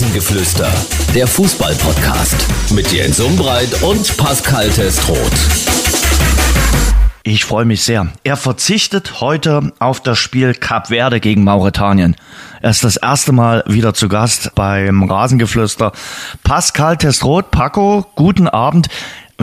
Rasengeflüster, der Fußball-Podcast mit Jens Umbreit und Pascal Testroth. Ich freue mich sehr. Er verzichtet heute auf das Spiel Cap Verde gegen Mauretanien. Er ist das erste Mal wieder zu Gast beim Rasengeflüster. Pascal Testroth, Paco, guten Abend.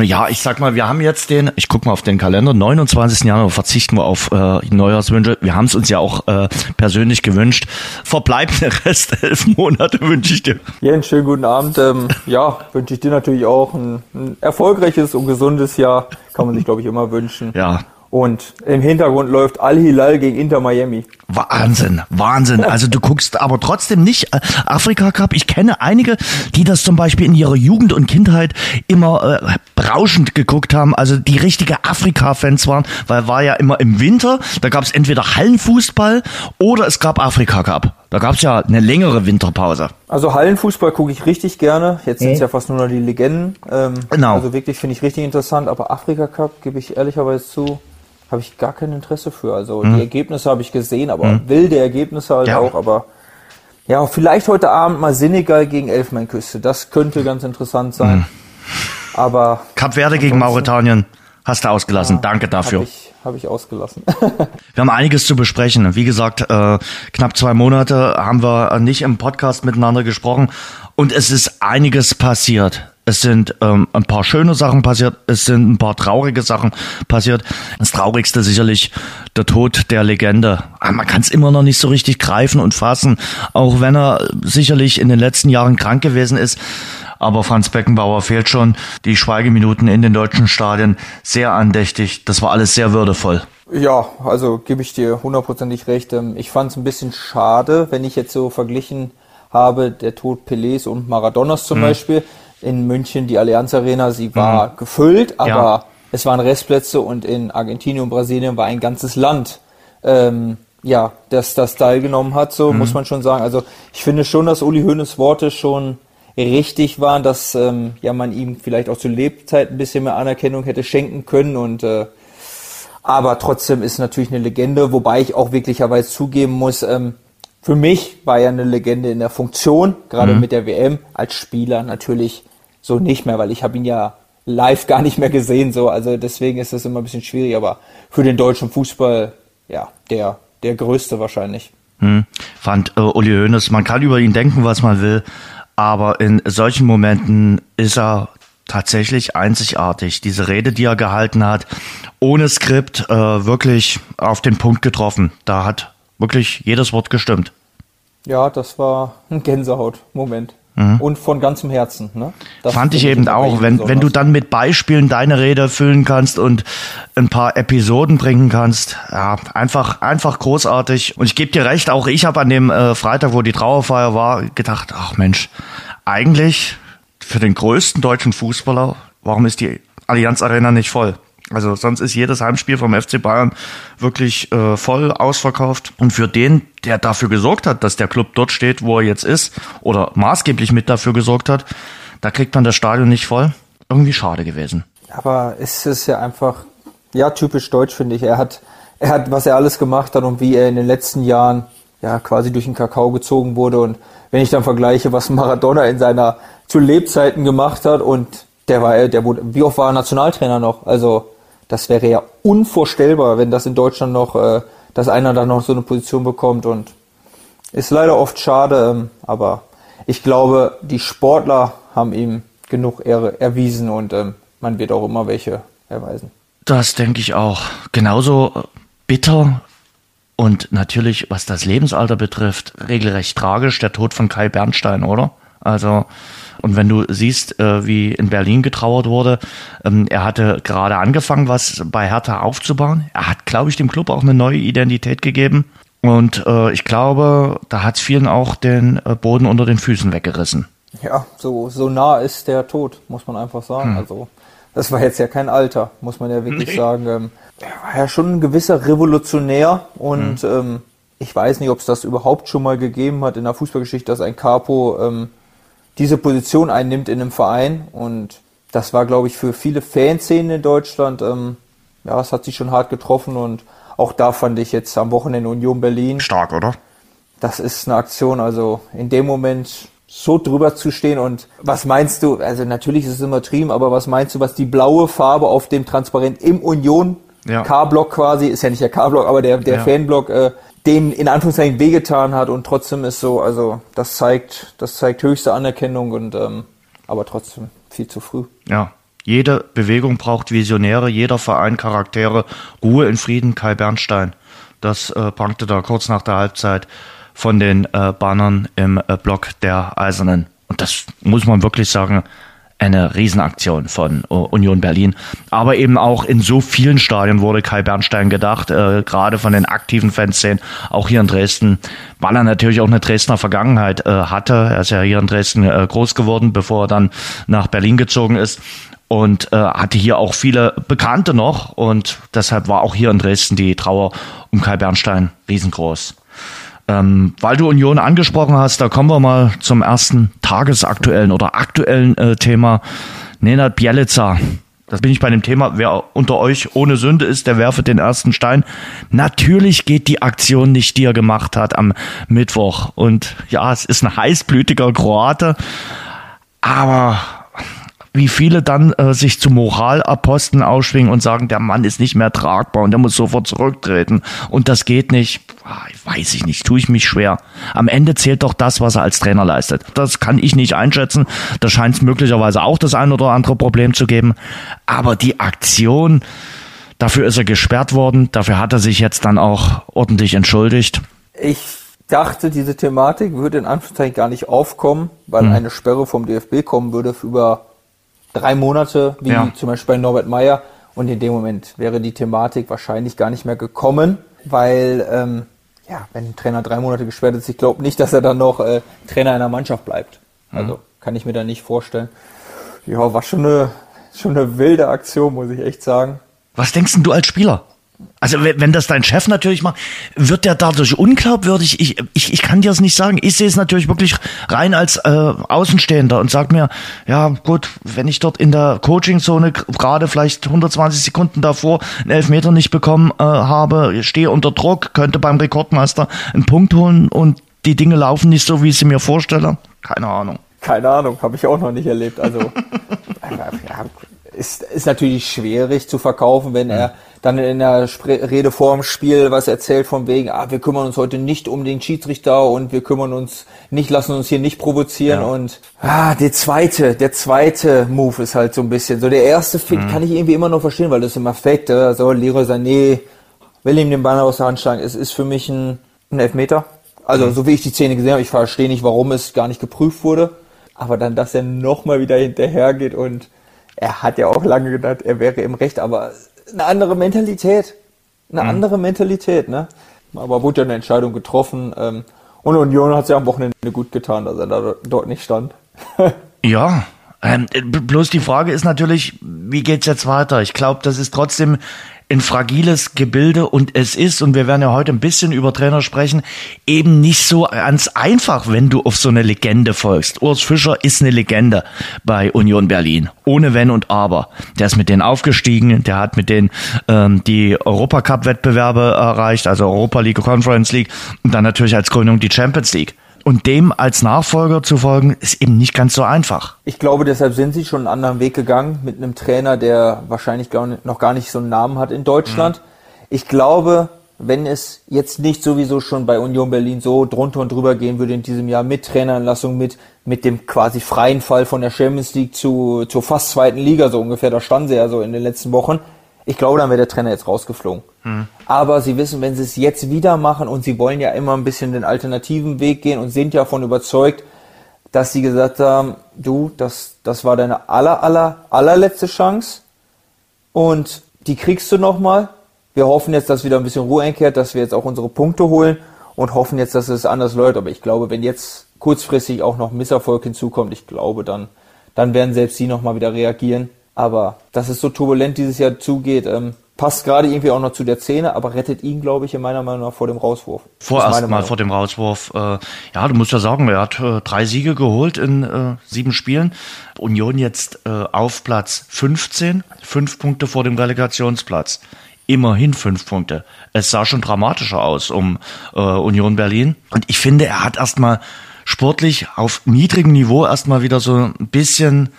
Ja, ich sag mal, wir haben jetzt den, ich guck mal auf den Kalender, 29. Januar verzichten wir auf äh, Neujahrswünsche. Wir haben es uns ja auch äh, persönlich gewünscht. Verbleibende Rest elf Monate wünsche ich dir. Jens, schönen guten Abend. Ähm, ja, wünsche ich dir natürlich auch ein, ein erfolgreiches und gesundes Jahr. Kann man sich, glaube ich, immer wünschen. Ja, Und im Hintergrund läuft Al-Hilal gegen Inter Miami. Wahnsinn, Wahnsinn. Also du guckst aber trotzdem nicht äh, Afrika Cup. Ich kenne einige, die das zum Beispiel in ihrer Jugend und Kindheit immer äh, berauschend geguckt haben. Also die richtige Afrika-Fans waren, weil war ja immer im Winter. Da gab es entweder Hallenfußball oder es gab Afrika Cup. Da gab es ja eine längere Winterpause. Also Hallenfußball gucke ich richtig gerne. Jetzt sind es ja fast nur noch die Legenden. Ähm, Genau. Also wirklich finde ich richtig interessant. Aber Afrika Cup, gebe ich ehrlicherweise zu, habe ich gar kein Interesse für. Also die Ergebnisse habe ich gesehen, aber wilde Ergebnisse halt Ja. auch. Aber ja, vielleicht heute Abend mal Senegal gegen Elfmeinküste. Das könnte ganz interessant sein. Aber Cap Verde gegen Mauretanien hast du ausgelassen. Danke dafür. habe ich, hab ich ausgelassen. Wir haben einiges zu besprechen. Wie gesagt, äh, knapp zwei Monate haben wir nicht im Podcast miteinander gesprochen und es ist einiges passiert. Es sind ähm, ein paar schöne Sachen passiert, es sind ein paar traurige Sachen passiert. Das Traurigste sicherlich der Tod der Legende. Aber man kann es immer noch nicht so richtig greifen und fassen, auch wenn er sicherlich in den letzten Jahren krank gewesen ist. Aber Franz Beckenbauer fehlt schon. Die Schweigeminuten in den deutschen Stadien sehr andächtig. Das war alles sehr würdevoll. Ja, also gebe ich dir hundertprozentig recht. Ähm, Ich fand es ein bisschen schade, wenn ich jetzt so verglichen habe, der Tod Pelés und Maradonas zum Beispiel in München, die Allianz Arena, sie war gefüllt, aber Ja. es waren Restplätze und in Argentinien und Brasilien war ein ganzes Land, ähm, ja, das das teilgenommen hat, so Mhm. muss man schon sagen. Also ich finde schon, dass Uli Hoeneß Worte schon richtig waren, dass ähm, ja man ihm vielleicht auch zur Lebzeit ein bisschen mehr Anerkennung hätte schenken können und äh, aber trotzdem ist natürlich eine Legende, wobei ich auch wirklicherweise zugeben muss, ähm, für mich war er eine Legende in der Funktion, gerade mit der WM, als Spieler natürlich so nicht mehr, weil ich habe ihn ja live gar nicht mehr gesehen, so, also deswegen ist das immer ein bisschen schwierig, aber für den deutschen Fußball, ja, der, der größte wahrscheinlich. Hm, fand äh, Uli Hoeneß, man kann über ihn denken, was man will, aber in solchen Momenten ist er tatsächlich einzigartig. Diese Rede, die er gehalten hat, ohne Skript, äh, wirklich auf den Punkt getroffen. Da hat wirklich jedes Wort gestimmt. Ja, das war ein Gänsehaut-Moment. Und von ganzem Herzen. Ne? Das Fand ich eben auch, wenn, wenn du dann mit Beispielen deine Rede füllen kannst und ein paar Episoden bringen kannst, ja, einfach, einfach großartig. Und ich gebe dir recht, auch ich habe an dem äh, Freitag, wo die Trauerfeier war, gedacht, ach Mensch, eigentlich für den größten deutschen Fußballer, warum ist die Allianz Arena nicht voll? Also sonst ist jedes Heimspiel vom FC Bayern wirklich äh, voll ausverkauft. Und für den, der dafür gesorgt hat, dass der Club dort steht, wo er jetzt ist, oder maßgeblich mit dafür gesorgt hat, da kriegt man das Stadion nicht voll. Irgendwie schade gewesen. Aber es ist ja einfach, ja, typisch deutsch, finde ich. Er hat, er hat, was er alles gemacht hat und wie er in den letzten Jahren ja quasi durch den Kakao gezogen wurde. Und wenn ich dann vergleiche, was Maradona in seiner zu Lebzeiten gemacht hat und der war, der wurde, wie oft war er Nationaltrainer noch? Also, das wäre ja unvorstellbar, wenn das in Deutschland noch, äh, dass einer dann noch so eine Position bekommt und ist leider oft schade, ähm, aber ich glaube, die Sportler haben ihm genug Ehre erwiesen und ähm, man wird auch immer welche erweisen. Das denke ich auch. Genauso bitter und natürlich, was das Lebensalter betrifft, regelrecht tragisch, der Tod von Kai Bernstein, oder? Also, und wenn du siehst, äh, wie in Berlin getrauert wurde, ähm, er hatte gerade angefangen, was bei Hertha aufzubauen. Er hat, glaube ich, dem Club auch eine neue Identität gegeben. Und äh, ich glaube, da hat es vielen auch den äh, Boden unter den Füßen weggerissen. Ja, so, so nah ist der Tod, muss man einfach sagen. Also, das war jetzt ja kein Alter, muss man ja wirklich Nee. sagen. Ähm, er war ja schon ein gewisser Revolutionär und ähm, ich weiß nicht, ob es das überhaupt schon mal gegeben hat in der Fußballgeschichte, dass ein Capo ähm, diese Position einnimmt in einem Verein und das war, glaube ich, für viele Fanszenen in Deutschland, ähm, ja, es hat sich schon hart getroffen und auch da fand ich jetzt am Wochenende Union Berlin Stark, oder? das ist eine Aktion, also in dem Moment so drüber zu stehen und was meinst du, also natürlich ist es immer trieben, aber was meinst du, was die blaue Farbe auf dem Transparent im Union ja. K-Block quasi, ist ja nicht der K-Block, aber der, der ja. Fanblock, äh, dem in Anführungszeichen wehgetan hat und trotzdem ist so, also das zeigt, das zeigt höchste Anerkennung und ähm, aber trotzdem viel zu früh. Ja. Jede Bewegung braucht Visionäre, jeder Verein Charaktere. Ruhe in Frieden, Kai Bernstein. Das äh, prangte da kurz nach der Halbzeit von den äh, Bannern im äh, Block der Eisernen. Und das muss man wirklich sagen, eine Riesenaktion von uh, Union Berlin. Aber eben auch in so vielen Stadien wurde Kai Bernstein gedacht, äh, gerade von den aktiven Fanszenen, auch hier in Dresden, weil er natürlich auch eine Dresdner Vergangenheit äh, hatte. Er ist ja hier in Dresden äh, groß geworden, bevor er dann nach Berlin gezogen ist und äh, hatte hier auch viele Bekannte noch und deshalb war auch hier in Dresden die Trauer um Kai Bernstein riesengroß. Ähm, weil du Union angesprochen hast, da kommen wir mal zum ersten tagesaktuellen oder aktuellen äh, Thema. Nenad Bielica. Das bin ich bei dem Thema, wer unter euch ohne Sünde ist, der werfe den ersten Stein. Natürlich geht die Aktion nicht, die er gemacht hat am Mittwoch. Und ja, es ist ein heißblütiger Kroate. Aber wie viele dann äh, sich zu Moralaposten ausschwingen und sagen, der Mann ist nicht mehr tragbar und der muss sofort zurücktreten und das geht nicht. Ah, weiß ich nicht, tue ich mich schwer. Am Ende zählt doch das, was er als Trainer leistet. Das kann ich nicht einschätzen. Da scheint es möglicherweise auch das ein oder andere Problem zu geben. Aber die Aktion, dafür ist er gesperrt worden, dafür hat er sich jetzt dann auch ordentlich entschuldigt. Ich dachte, diese Thematik würde in Anführungszeichen gar nicht aufkommen, weil hm. eine Sperre vom DFB kommen würde über drei Monate, wie ja. zum Beispiel bei Norbert Meyer. Und in dem Moment wäre die Thematik wahrscheinlich gar nicht mehr gekommen, weil ähm, ja, wenn ein Trainer drei Monate gesperrt ist, ich glaube nicht, dass er dann noch äh, Trainer einer Mannschaft bleibt. Also mhm. kann ich mir da nicht vorstellen. Ja, war schon eine, schon eine wilde Aktion, muss ich echt sagen. Was denkst denn du als Spieler? Also wenn das dein Chef natürlich macht, wird der dadurch unglaubwürdig? Ich, ich, ich kann dir das nicht sagen. Ich sehe es natürlich wirklich rein als äh, Außenstehender und sag mir, ja gut, wenn ich dort in der Coachingzone gerade vielleicht 120 Sekunden davor einen Elfmeter nicht bekommen äh, habe, stehe unter Druck, könnte beim Rekordmeister einen Punkt holen und die Dinge laufen nicht so, wie ich sie mir vorstelle. Keine Ahnung. Keine Ahnung, habe ich auch noch nicht erlebt. Also ja, ist, ist natürlich schwierig zu verkaufen, wenn er dann in der Rede vorm Spiel was erzählt von wegen, ah, wir kümmern uns heute nicht um den Schiedsrichter und wir kümmern uns nicht, lassen uns hier nicht provozieren ja. und ah, der zweite, der zweite Move ist halt so ein bisschen, so der erste Fit mhm. kann ich irgendwie immer noch verstehen, weil das ist immer Affekt, so Leroy Sané will ihm den Ball aus der Hand schlagen, es ist für mich ein, ein Elfmeter. Also mhm. so wie ich die Szene gesehen habe, ich verstehe nicht, warum es gar nicht geprüft wurde, aber dann, dass er nochmal wieder hinterhergeht und er hat ja auch lange gedacht, er wäre im Recht, aber eine andere Mentalität. Eine mhm. andere Mentalität, ne? Aber wurde ja eine Entscheidung getroffen. Ähm, und Union hat es ja am Wochenende gut getan, dass er da dort nicht stand. ja, ähm, bloß die Frage ist natürlich, wie geht's jetzt weiter? Ich glaube, das ist trotzdem ein fragiles Gebilde und es ist, und wir werden ja heute ein bisschen über Trainer sprechen, eben nicht so ganz einfach, wenn du auf so eine Legende folgst. Urs Fischer ist eine Legende bei Union Berlin, ohne Wenn und Aber. Der ist mit denen aufgestiegen, der hat mit denen ähm, die Europacup-Wettbewerbe erreicht, also Europa League, Conference League und dann natürlich als Gründung die Champions League. Und dem als Nachfolger zu folgen, ist eben nicht ganz so einfach. Ich glaube, deshalb sind sie schon einen anderen Weg gegangen mit einem Trainer, der wahrscheinlich noch gar nicht so einen Namen hat in Deutschland. Mhm. Ich glaube, wenn es jetzt nicht sowieso schon bei Union Berlin so drunter und drüber gehen würde in diesem Jahr mit Traineranlassung, mit, mit dem quasi freien Fall von der Champions League zu, zur fast zweiten Liga, so ungefähr, da standen sie ja so in den letzten Wochen, ich glaube, dann wäre der Trainer jetzt rausgeflogen. Hm. Aber sie wissen, wenn sie es jetzt wieder machen und sie wollen ja immer ein bisschen den alternativen Weg gehen und sind ja davon überzeugt, dass sie gesagt haben, du, das, das war deine aller, aller, allerletzte Chance und die kriegst du nochmal. Wir hoffen jetzt, dass wieder ein bisschen Ruhe einkehrt, dass wir jetzt auch unsere Punkte holen und hoffen jetzt, dass es anders läuft. Aber ich glaube, wenn jetzt kurzfristig auch noch Misserfolg hinzukommt, ich glaube, dann, dann werden selbst sie nochmal wieder reagieren. Aber dass es so turbulent dieses Jahr zugeht, ähm, passt gerade irgendwie auch noch zu der Szene, aber rettet ihn, glaube ich, in meiner Meinung nach vor dem Rauswurf. Vorerst mal vor dem Rauswurf. Äh, ja, du musst ja sagen, er hat äh, drei Siege geholt in äh, sieben Spielen. Union jetzt äh, auf Platz 15, fünf Punkte vor dem Relegationsplatz. Immerhin fünf Punkte. Es sah schon dramatischer aus um äh, Union Berlin. Und ich finde, er hat erstmal sportlich auf niedrigem Niveau erstmal wieder so ein bisschen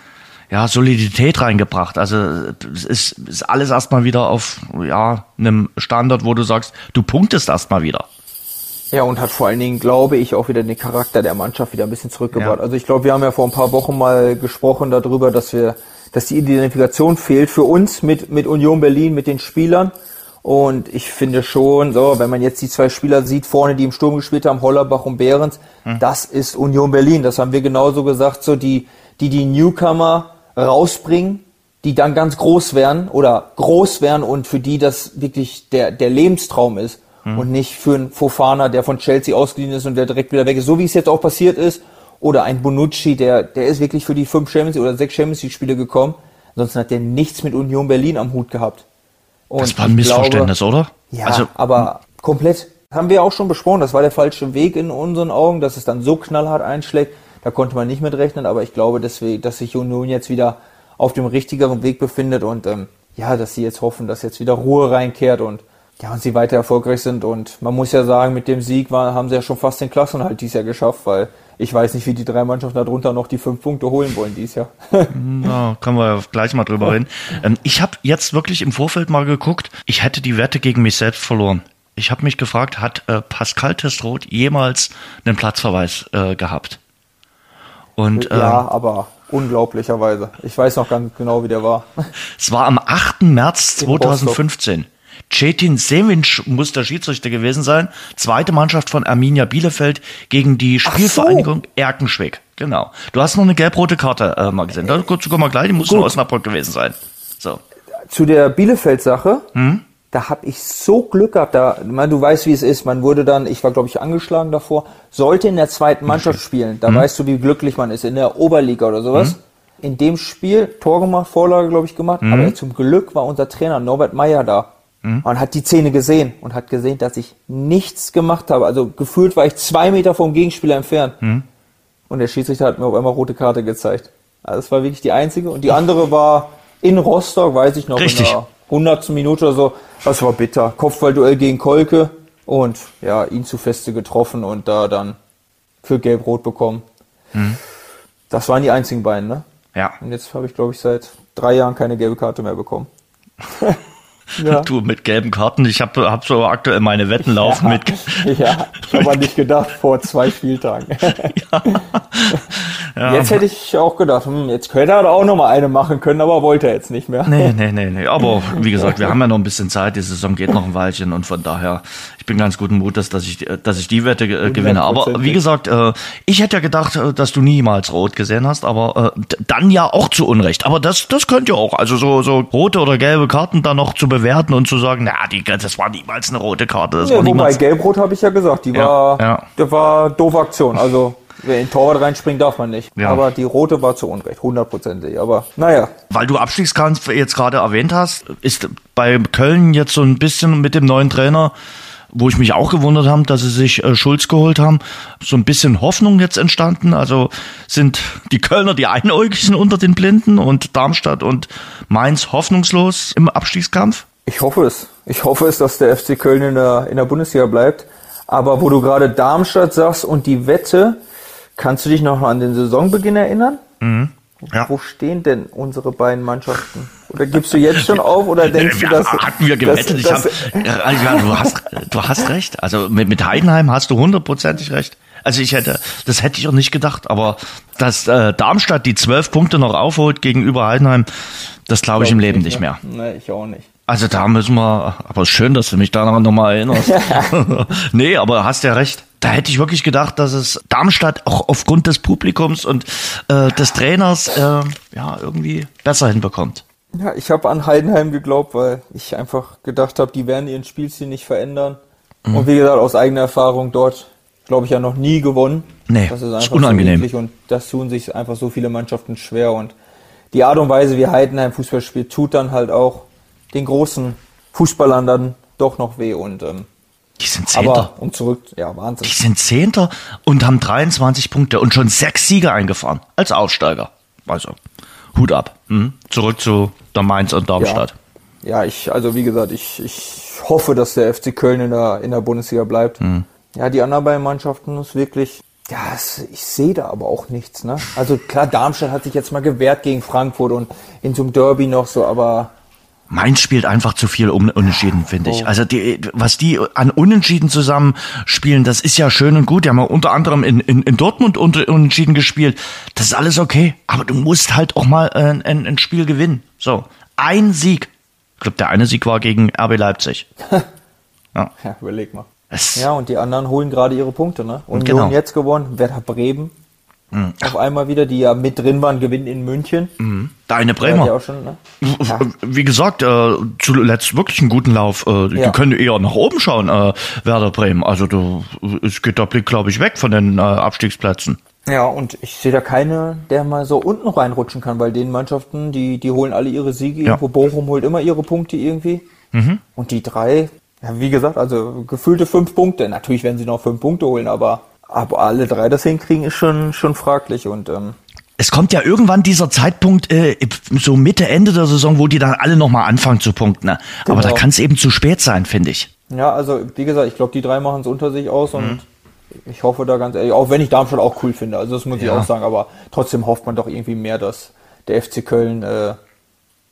ja, Solidität reingebracht. Also es ist, ist alles erstmal wieder auf ja, einem Standard, wo du sagst, du punktest erstmal wieder. Ja, und hat vor allen Dingen, glaube ich, auch wieder den Charakter der Mannschaft wieder ein bisschen zurückgebracht. Ja. Also ich glaube, wir haben ja vor ein paar Wochen mal gesprochen darüber, dass wir, dass die Identifikation fehlt für uns mit, mit Union Berlin, mit den Spielern. Und ich finde schon, so, wenn man jetzt die zwei Spieler sieht, vorne, die im Sturm gespielt haben, Hollerbach und Behrens, hm. das ist Union Berlin. Das haben wir genauso gesagt, so die, die, die Newcomer rausbringen, die dann ganz groß werden oder groß werden und für die das wirklich der, der Lebenstraum ist hm. und nicht für einen Fofana, der von Chelsea ausgeliehen ist und der direkt wieder weg ist, so wie es jetzt auch passiert ist, oder ein Bonucci, der, der ist wirklich für die fünf Champions oder sechs Champions League Spiele gekommen, ansonsten hat der nichts mit Union Berlin am Hut gehabt. Und das war ein Missverständnis, glaube, oder? Ja, also, aber komplett. Haben wir auch schon besprochen, das war der falsche Weg in unseren Augen, dass es dann so knallhart einschlägt. Da konnte man nicht mit rechnen, aber ich glaube, deswegen, dass sich Union jetzt wieder auf dem richtigeren Weg befindet und ähm, ja, dass sie jetzt hoffen, dass jetzt wieder Ruhe reinkehrt und ja, und sie weiter erfolgreich sind. Und man muss ja sagen, mit dem Sieg war, haben sie ja schon fast den Klassenhalt dieses Jahr geschafft, weil ich weiß nicht, wie die drei Mannschaften darunter noch die fünf Punkte holen wollen dieses Jahr. Na, können wir gleich mal drüber reden. Ähm, ich habe jetzt wirklich im Vorfeld mal geguckt, ich hätte die Wette gegen mich selbst verloren. Ich habe mich gefragt, hat äh, Pascal Testroth jemals einen Platzverweis äh, gehabt? Und, ja, ähm, aber unglaublicherweise. Ich weiß noch ganz genau, wie der war. Es war am 8. März 2015. Cetin Sevinc muss der Schiedsrichter gewesen sein. Zweite Mannschaft von Arminia Bielefeld gegen die Spielvereinigung so. Erkenschwick. Genau. Du hast noch eine gelb-rote Karte äh, mal gesehen. Da kurz sogar mal gleich, die muss in Osnabrück gewesen sein. So. Zu der Bielefeld-Sache. Hm? Da habe ich so Glück gehabt. Da, man, du weißt, wie es ist. Man wurde dann, ich war glaube ich angeschlagen davor, sollte in der zweiten Mannschaft spielen. Da mhm. weißt du, wie glücklich man ist in der Oberliga oder sowas. Mhm. In dem Spiel Tor gemacht, Vorlage glaube ich gemacht. Mhm. Aber zum Glück war unser Trainer Norbert Meyer da mhm. und hat die Szene gesehen und hat gesehen, dass ich nichts gemacht habe. Also gefühlt war ich zwei Meter vom Gegenspieler entfernt. Mhm. Und der Schiedsrichter hat mir auf einmal rote Karte gezeigt. Also das war wirklich die einzige. Und die andere war in Rostock, weiß ich noch, Richtig. der 100. Minute oder so das war bitter. Kopfballduell gegen Kolke und ja, ihn zu feste getroffen und da dann für Gelb-Rot bekommen. Mhm. Das waren die einzigen beiden, ne? Ja. Und jetzt habe ich, glaube ich, seit drei Jahren keine gelbe Karte mehr bekommen. Ja. Du mit gelben Karten, ich habe hab so aktuell meine Wetten laufen ja, mit. Ja, aber nicht gedacht vor zwei Spieltagen. Ja. Ja. Jetzt hätte ich auch gedacht, hm, jetzt könnte er auch noch mal eine machen können, aber wollte er jetzt nicht mehr. Nee, nee, nee, nee. Aber wie gesagt, wir haben ja noch ein bisschen Zeit, die Saison geht noch ein Weilchen und von daher, ich bin ganz guten Mutes, dass ich, dass ich die Wette äh, gewinne. Aber wie gesagt, äh, ich hätte ja gedacht, äh, dass du niemals rot gesehen hast, aber äh, dann ja auch zu Unrecht. Aber das, das könnt ihr auch. Also so, so rote oder gelbe Karten dann noch zu bewerten und zu sagen, na, die, das war niemals eine rote Karte. Das ja, war wobei gelb-rot habe ich ja gesagt, die ja, war, ja. das war doofe Aktion. Also Wer in Torwart reinspringen darf man nicht. Ja. Aber die rote war zu Unrecht, hundertprozentig. Aber naja. Weil du Abstiegskampf jetzt gerade erwähnt hast, ist bei Köln jetzt so ein bisschen mit dem neuen Trainer wo ich mich auch gewundert habe, dass sie sich äh, Schulz geholt haben, so ein bisschen Hoffnung jetzt entstanden. Also sind die Kölner die Einäugigen unter den Blinden und Darmstadt und Mainz hoffnungslos im Abstiegskampf? Ich hoffe es. Ich hoffe es, dass der FC Köln in der, in der Bundesliga bleibt. Aber wo du gerade Darmstadt sagst und die Wette, Kannst du dich noch an den Saisonbeginn erinnern? Mhm. Ja. Wo stehen denn unsere beiden Mannschaften? Oder gibst du jetzt schon auf oder denkst ja, du, dass hatten wir gewettet? Dass, ich hab, ja, du hast du hast recht. Also mit, mit Heidenheim hast du hundertprozentig recht. Also ich hätte, das hätte ich auch nicht gedacht, aber dass äh, Darmstadt die zwölf Punkte noch aufholt gegenüber Heidenheim, das glaube ich, ich im Leben nicht mehr. mehr. Nee, ich auch nicht. Also da müssen wir, aber schön, dass du mich daran nochmal erinnerst. nee, aber hast ja recht. Da hätte ich wirklich gedacht, dass es Darmstadt auch aufgrund des Publikums und äh, des Trainers äh, ja irgendwie besser hinbekommt. Ja, ich habe an Heidenheim geglaubt, weil ich einfach gedacht habe, die werden ihren Spielstil nicht verändern. Mhm. Und wie gesagt, aus eigener Erfahrung dort, glaube ich, ja noch nie gewonnen. Nee, das ist einfach unangenehm. So und das tun sich einfach so viele Mannschaften schwer. Und die Art und Weise, wie Heidenheim Fußball spielt, tut dann halt auch den großen Fußballern dann doch noch weh und ähm, die sind Zehnter. Aber um zurück, ja, Wahnsinn. Die sind Zehnter und haben 23 Punkte und schon sechs Siege eingefahren als Aussteiger. Also, Hut ab. Mhm. Zurück zu der Mainz und Darmstadt. Ja. ja, ich, also wie gesagt, ich, ich hoffe, dass der FC Köln in der, in der Bundesliga bleibt. Mhm. Ja, die anderen beiden Mannschaften ist wirklich, Ja, ich sehe da aber auch nichts. Ne? Also klar, Darmstadt hat sich jetzt mal gewehrt gegen Frankfurt und in so einem Derby noch so, aber Mainz spielt einfach zu viel Un Unentschieden, finde ich. Also die, was die an Unentschieden zusammen spielen, das ist ja schön und gut. Die haben ja unter anderem in, in, in Dortmund unter Unentschieden gespielt. Das ist alles okay. Aber du musst halt auch mal äh, ein, ein Spiel gewinnen. So, ein Sieg. Ich glaube, der eine Sieg war gegen RB Leipzig. ja. ja, überleg mal. Es Ja, und die anderen holen gerade ihre Punkte, ne? Union Genau. jetzt gewonnen, Werder Bremen. Mhm. Auf einmal wieder, die ja mit drin waren, gewinnen in München. Deine hat ja Bremer. auch schon, ne? Ja. Wie gesagt, äh, zuletzt wirklich einen guten Lauf. Äh, Die Ja. können eher nach oben schauen, äh, Werder Bremen. Also du, es geht der Blick, glaube ich, weg von den äh, Abstiegsplätzen. Ja, und ich sehe da keine, der mal so unten reinrutschen kann, weil den Mannschaften, die, die holen alle ihre Siege Ja. irgendwo. Bochum holt immer ihre Punkte irgendwie. Und die drei, ja, wie gesagt, also gefühlte fünf Punkte. Natürlich werden sie noch fünf Punkte holen, aber, aber alle drei das hinkriegen, ist schon, schon fraglich. Und ähm, Es kommt ja irgendwann dieser Zeitpunkt, äh, so Mitte, Ende der Saison, wo die dann alle nochmal anfangen zu punkten. Ne? Aber da Genau. kann es eben zu spät sein, finde ich. ja, also wie gesagt, ich glaube, die drei machen es unter sich aus und ich hoffe da ganz ehrlich, auch wenn ich Darmstadt auch cool finde, also das muss ich Ja. auch sagen, aber trotzdem hofft man doch irgendwie mehr, dass der FC Köln äh,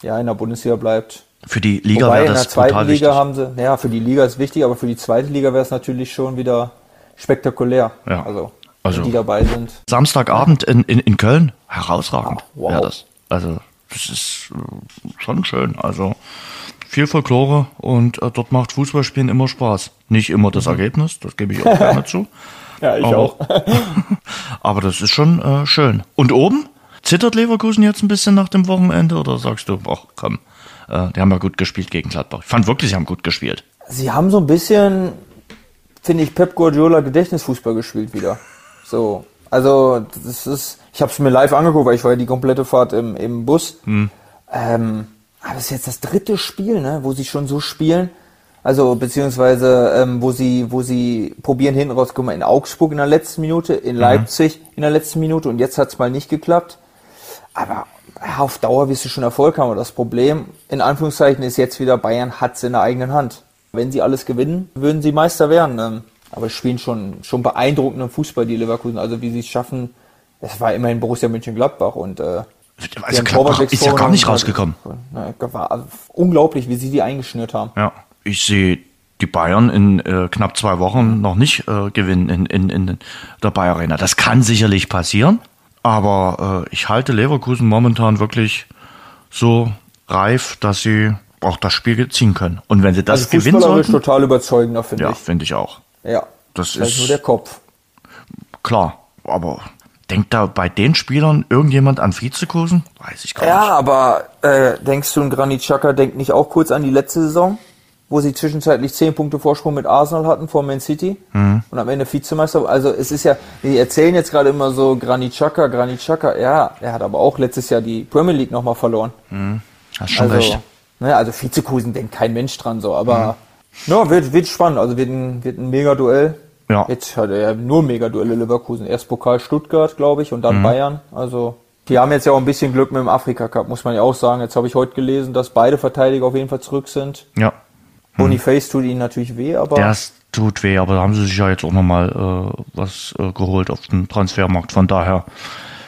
ja in der Bundesliga bleibt. Für die Liga wäre in der das zweiten Liga wichtig. haben sie, naja, für die Liga ist wichtig, aber für die zweite Liga wäre es natürlich schon wieder spektakulär. Ja. Also, Also- die dabei sind. Samstagabend in, in, in Köln, herausragend Ah, wow. das. Also das ist äh, schon schön. Also viel Folklore und äh, dort macht Fußballspielen immer Spaß. Nicht immer Mhm. das Ergebnis, das gebe ich auch gerne zu. Ja, ich Aber- auch. Aber das ist schon äh, schön. Und oben? Zittert Leverkusen jetzt ein bisschen nach dem Wochenende oder sagst du, ach komm, äh, die haben ja gut gespielt gegen Gladbach. Ich fand wirklich, sie haben gut gespielt. Sie haben so ein bisschen, finde ich, Pep Guardiola Gedächtnisfußball gespielt wieder. So, also das ist, ich habe es mir live angeguckt, weil ich war ja die komplette Fahrt im, im Bus. Hm. Ähm, aber es ist jetzt das dritte Spiel, ne, wo sie schon so spielen. Also beziehungsweise ähm, wo sie wo sie probieren hinten raus, guck mal, in Augsburg in der letzten Minute, in Mhm. Leipzig in der letzten Minute und jetzt hat es mal nicht geklappt. Aber auf Dauer wirst du schon Erfolg haben. Und das Problem, in Anführungszeichen, ist jetzt wieder, Bayern hat es in der eigenen Hand. Wenn sie alles gewinnen, würden sie Meister werden. Ähm, Aber spielen schon, schon beeindruckenden Fußball, die Leverkusen. Also wie sie es schaffen, es war immerhin Borussia Mönchengladbach und äh, Also Gladbach ist ja gar nicht rausgekommen. Na, war unglaublich, wie sie die eingeschnürt haben. Ja, ich sehe die Bayern in äh, knapp zwei Wochen noch nicht äh, gewinnen in, in, in der Bayer Arena. Das kann sicherlich passieren, aber äh, ich halte Leverkusen momentan wirklich so reif, dass sie auch das Spiel ziehen können. Und wenn sie das Also gewinnen sollten, total überzeugender, finde ja, ich. finde ich auch. Ja. Das ist- nur der Kopf. Klar, aber denkt da bei den Spielern irgendjemand an Vizekusen? Weiß ich gar Ja, nicht. aber äh, denkst du, ein Granit Xhaka denkt nicht auch kurz an die letzte Saison, wo sie zwischenzeitlich 10 Punkte Vorsprung mit Arsenal hatten vor Man City Mhm. und am Ende Vizemeister? Also es ist ja, wir erzählen jetzt gerade immer so Granit Xhaka, Granit Xhaka. Ja, er hat aber auch letztes Jahr die Premier League nochmal verloren. Hast schon Also, recht. Ne, also Vizekusen denkt kein Mensch dran so, aber ja, wird, wird spannend. Also wird ein, wird ein Mega-Duell. Ja. Jetzt hat er ja nur Mega-Duelle Leverkusen. Erst Pokal Stuttgart, glaube ich, und Mhm. dann Bayern. Also die haben jetzt ja auch ein bisschen Glück mit dem Afrika-Cup, muss man ja auch sagen. Jetzt habe ich heute gelesen, dass beide Verteidiger auf jeden Fall zurück sind. Ja, Boniface tut ihnen natürlich weh, aber Das tut weh, aber da haben sie sich ja jetzt auch nochmal äh, was äh, geholt auf dem Transfermarkt. Von daher,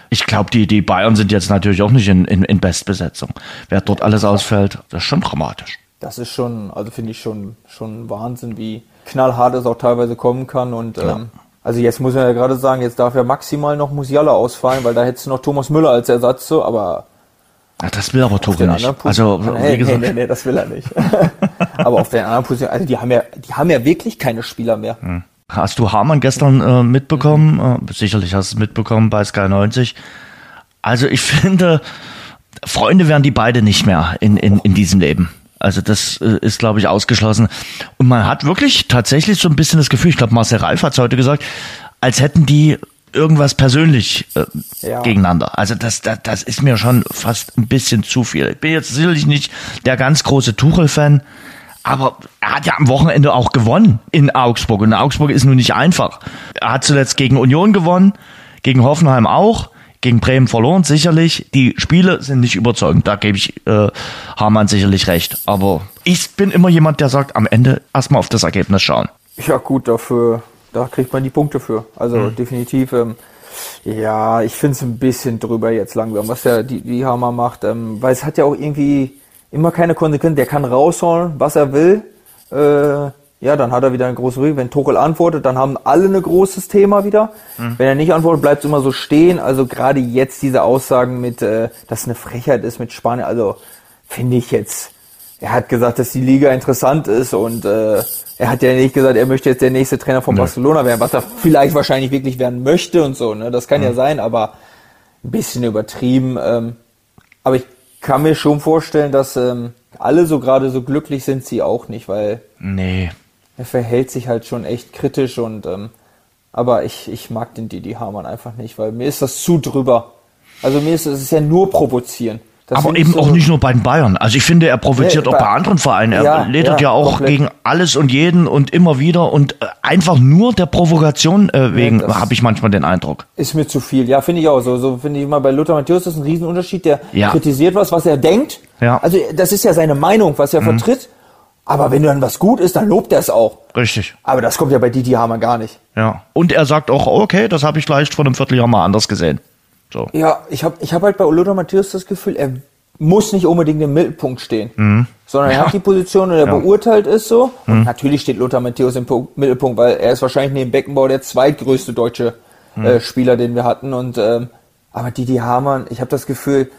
ich glaube, die, die Bayern sind jetzt natürlich auch nicht in, in, in Bestbesetzung. Wer dort alles ausfällt, das ist schon dramatisch. das ist schon, also finde ich schon, schon Wahnsinn, wie knallhart es auch teilweise kommen kann. Und ähm, also jetzt muss man ja gerade sagen, jetzt darf ja maximal noch Musiala ausfallen, weil da hättest du noch Thomas Müller als Ersatz so, aber Ja, das will aber Tuchel den nicht. Also, Positionen- wie gesagt, nee, nee, nee, das will er nicht. aber auf den anderen Positionen, also die haben ja, die haben ja wirklich keine Spieler mehr. Hast du Hamann gestern äh, mitbekommen? Äh, sicherlich hast du es mitbekommen bei Sky 90. Also ich finde, Freunde werden die beide nicht mehr in, in, in diesem Leben. Also das äh, ist, glaube ich, ausgeschlossen. Und man hat wirklich tatsächlich so ein bisschen das Gefühl, ich glaube, Marcel Ralf hat es heute gesagt, als hätten die irgendwas persönlich äh, Ja. gegeneinander. Also das, das, das ist mir schon fast ein bisschen zu viel. Ich bin jetzt sicherlich nicht der ganz große Tuchel-Fan, aber er hat ja am Wochenende auch gewonnen in Augsburg. Und Augsburg ist nun nicht einfach. Er hat zuletzt gegen Union gewonnen, gegen Hoffenheim auch, gegen Bremen verloren, sicherlich. Die Spiele sind nicht überzeugend, da gebe ich äh, Hamann sicherlich recht. Aber ich bin immer jemand, der sagt, am Ende erstmal auf das Ergebnis schauen. Ja gut, dafür, da kriegt man die Punkte für. Also mhm. definitiv. Ähm, ja, ich finde es ein bisschen drüber jetzt langsam, was der die, die Hammer macht, ähm, weil es hat ja auch irgendwie immer keine Konsequenz. Der kann rausholen, was er will. Äh, ja, dann hat er wieder ein großes Rücken. Wenn Tuchel antwortet, dann haben alle ein großes Thema wieder. Mhm. Wenn er nicht antwortet, bleibt es immer so stehen. Also gerade jetzt diese Aussagen mit, äh, dass eine Frechheit ist mit Spanien, also finde ich jetzt. Er hat gesagt, dass die Liga interessant ist und äh, er hat ja nicht gesagt, er möchte jetzt der nächste Trainer von nee. Barcelona werden, was er vielleicht wahrscheinlich wirklich werden möchte und so. Ne? Das kann mhm. ja sein, aber ein bisschen übertrieben. Ähm, aber ich kann mir schon vorstellen, dass ähm, alle so gerade so glücklich sind sie auch nicht, weil nee er verhält sich halt schon echt kritisch und ähm, aber ich, ich mag den Didi Hamann einfach nicht, weil mir ist das zu drüber. Also mir ist es ja nur provozieren. Das aber eben so auch nicht nur bei den Bayern. Also ich finde, er provoziert nee, auch bei, bei anderen Vereinen. Er ja, ledert ja, ja auch komplett. gegen alles und jeden und immer wieder und äh, einfach nur der Provokation äh, wegen ja, habe ich manchmal den Eindruck. Ist mir zu viel. Ja, finde ich auch so. So finde ich immer bei Lothar Matthäus ist ein Riesenunterschied. Der kritisiert was, was er denkt. Ja. Also das ist ja seine Meinung, was er mhm. vertritt. Aber wenn dann was gut ist, dann lobt er es auch. Richtig. Aber das kommt ja bei Didi Hamann gar nicht. Ja. Und er sagt auch, okay, das habe ich vielleicht vor einem Vierteljahr mal anders gesehen. So. Ja, ich habe ich hab halt bei Oloda Matthäus das Gefühl, er muss nicht unbedingt im Mittelpunkt stehen, mhm. sondern er hat die Position und er ja. beurteilt es so. Mhm. Und natürlich steht Lothar Matthäus im Mittelpunkt, weil er ist wahrscheinlich neben Beckenbauer der zweitgrößte deutsche mhm. äh, Spieler, den wir hatten. Und ähm, aber Didi Hamann, ich habe das Gefühl,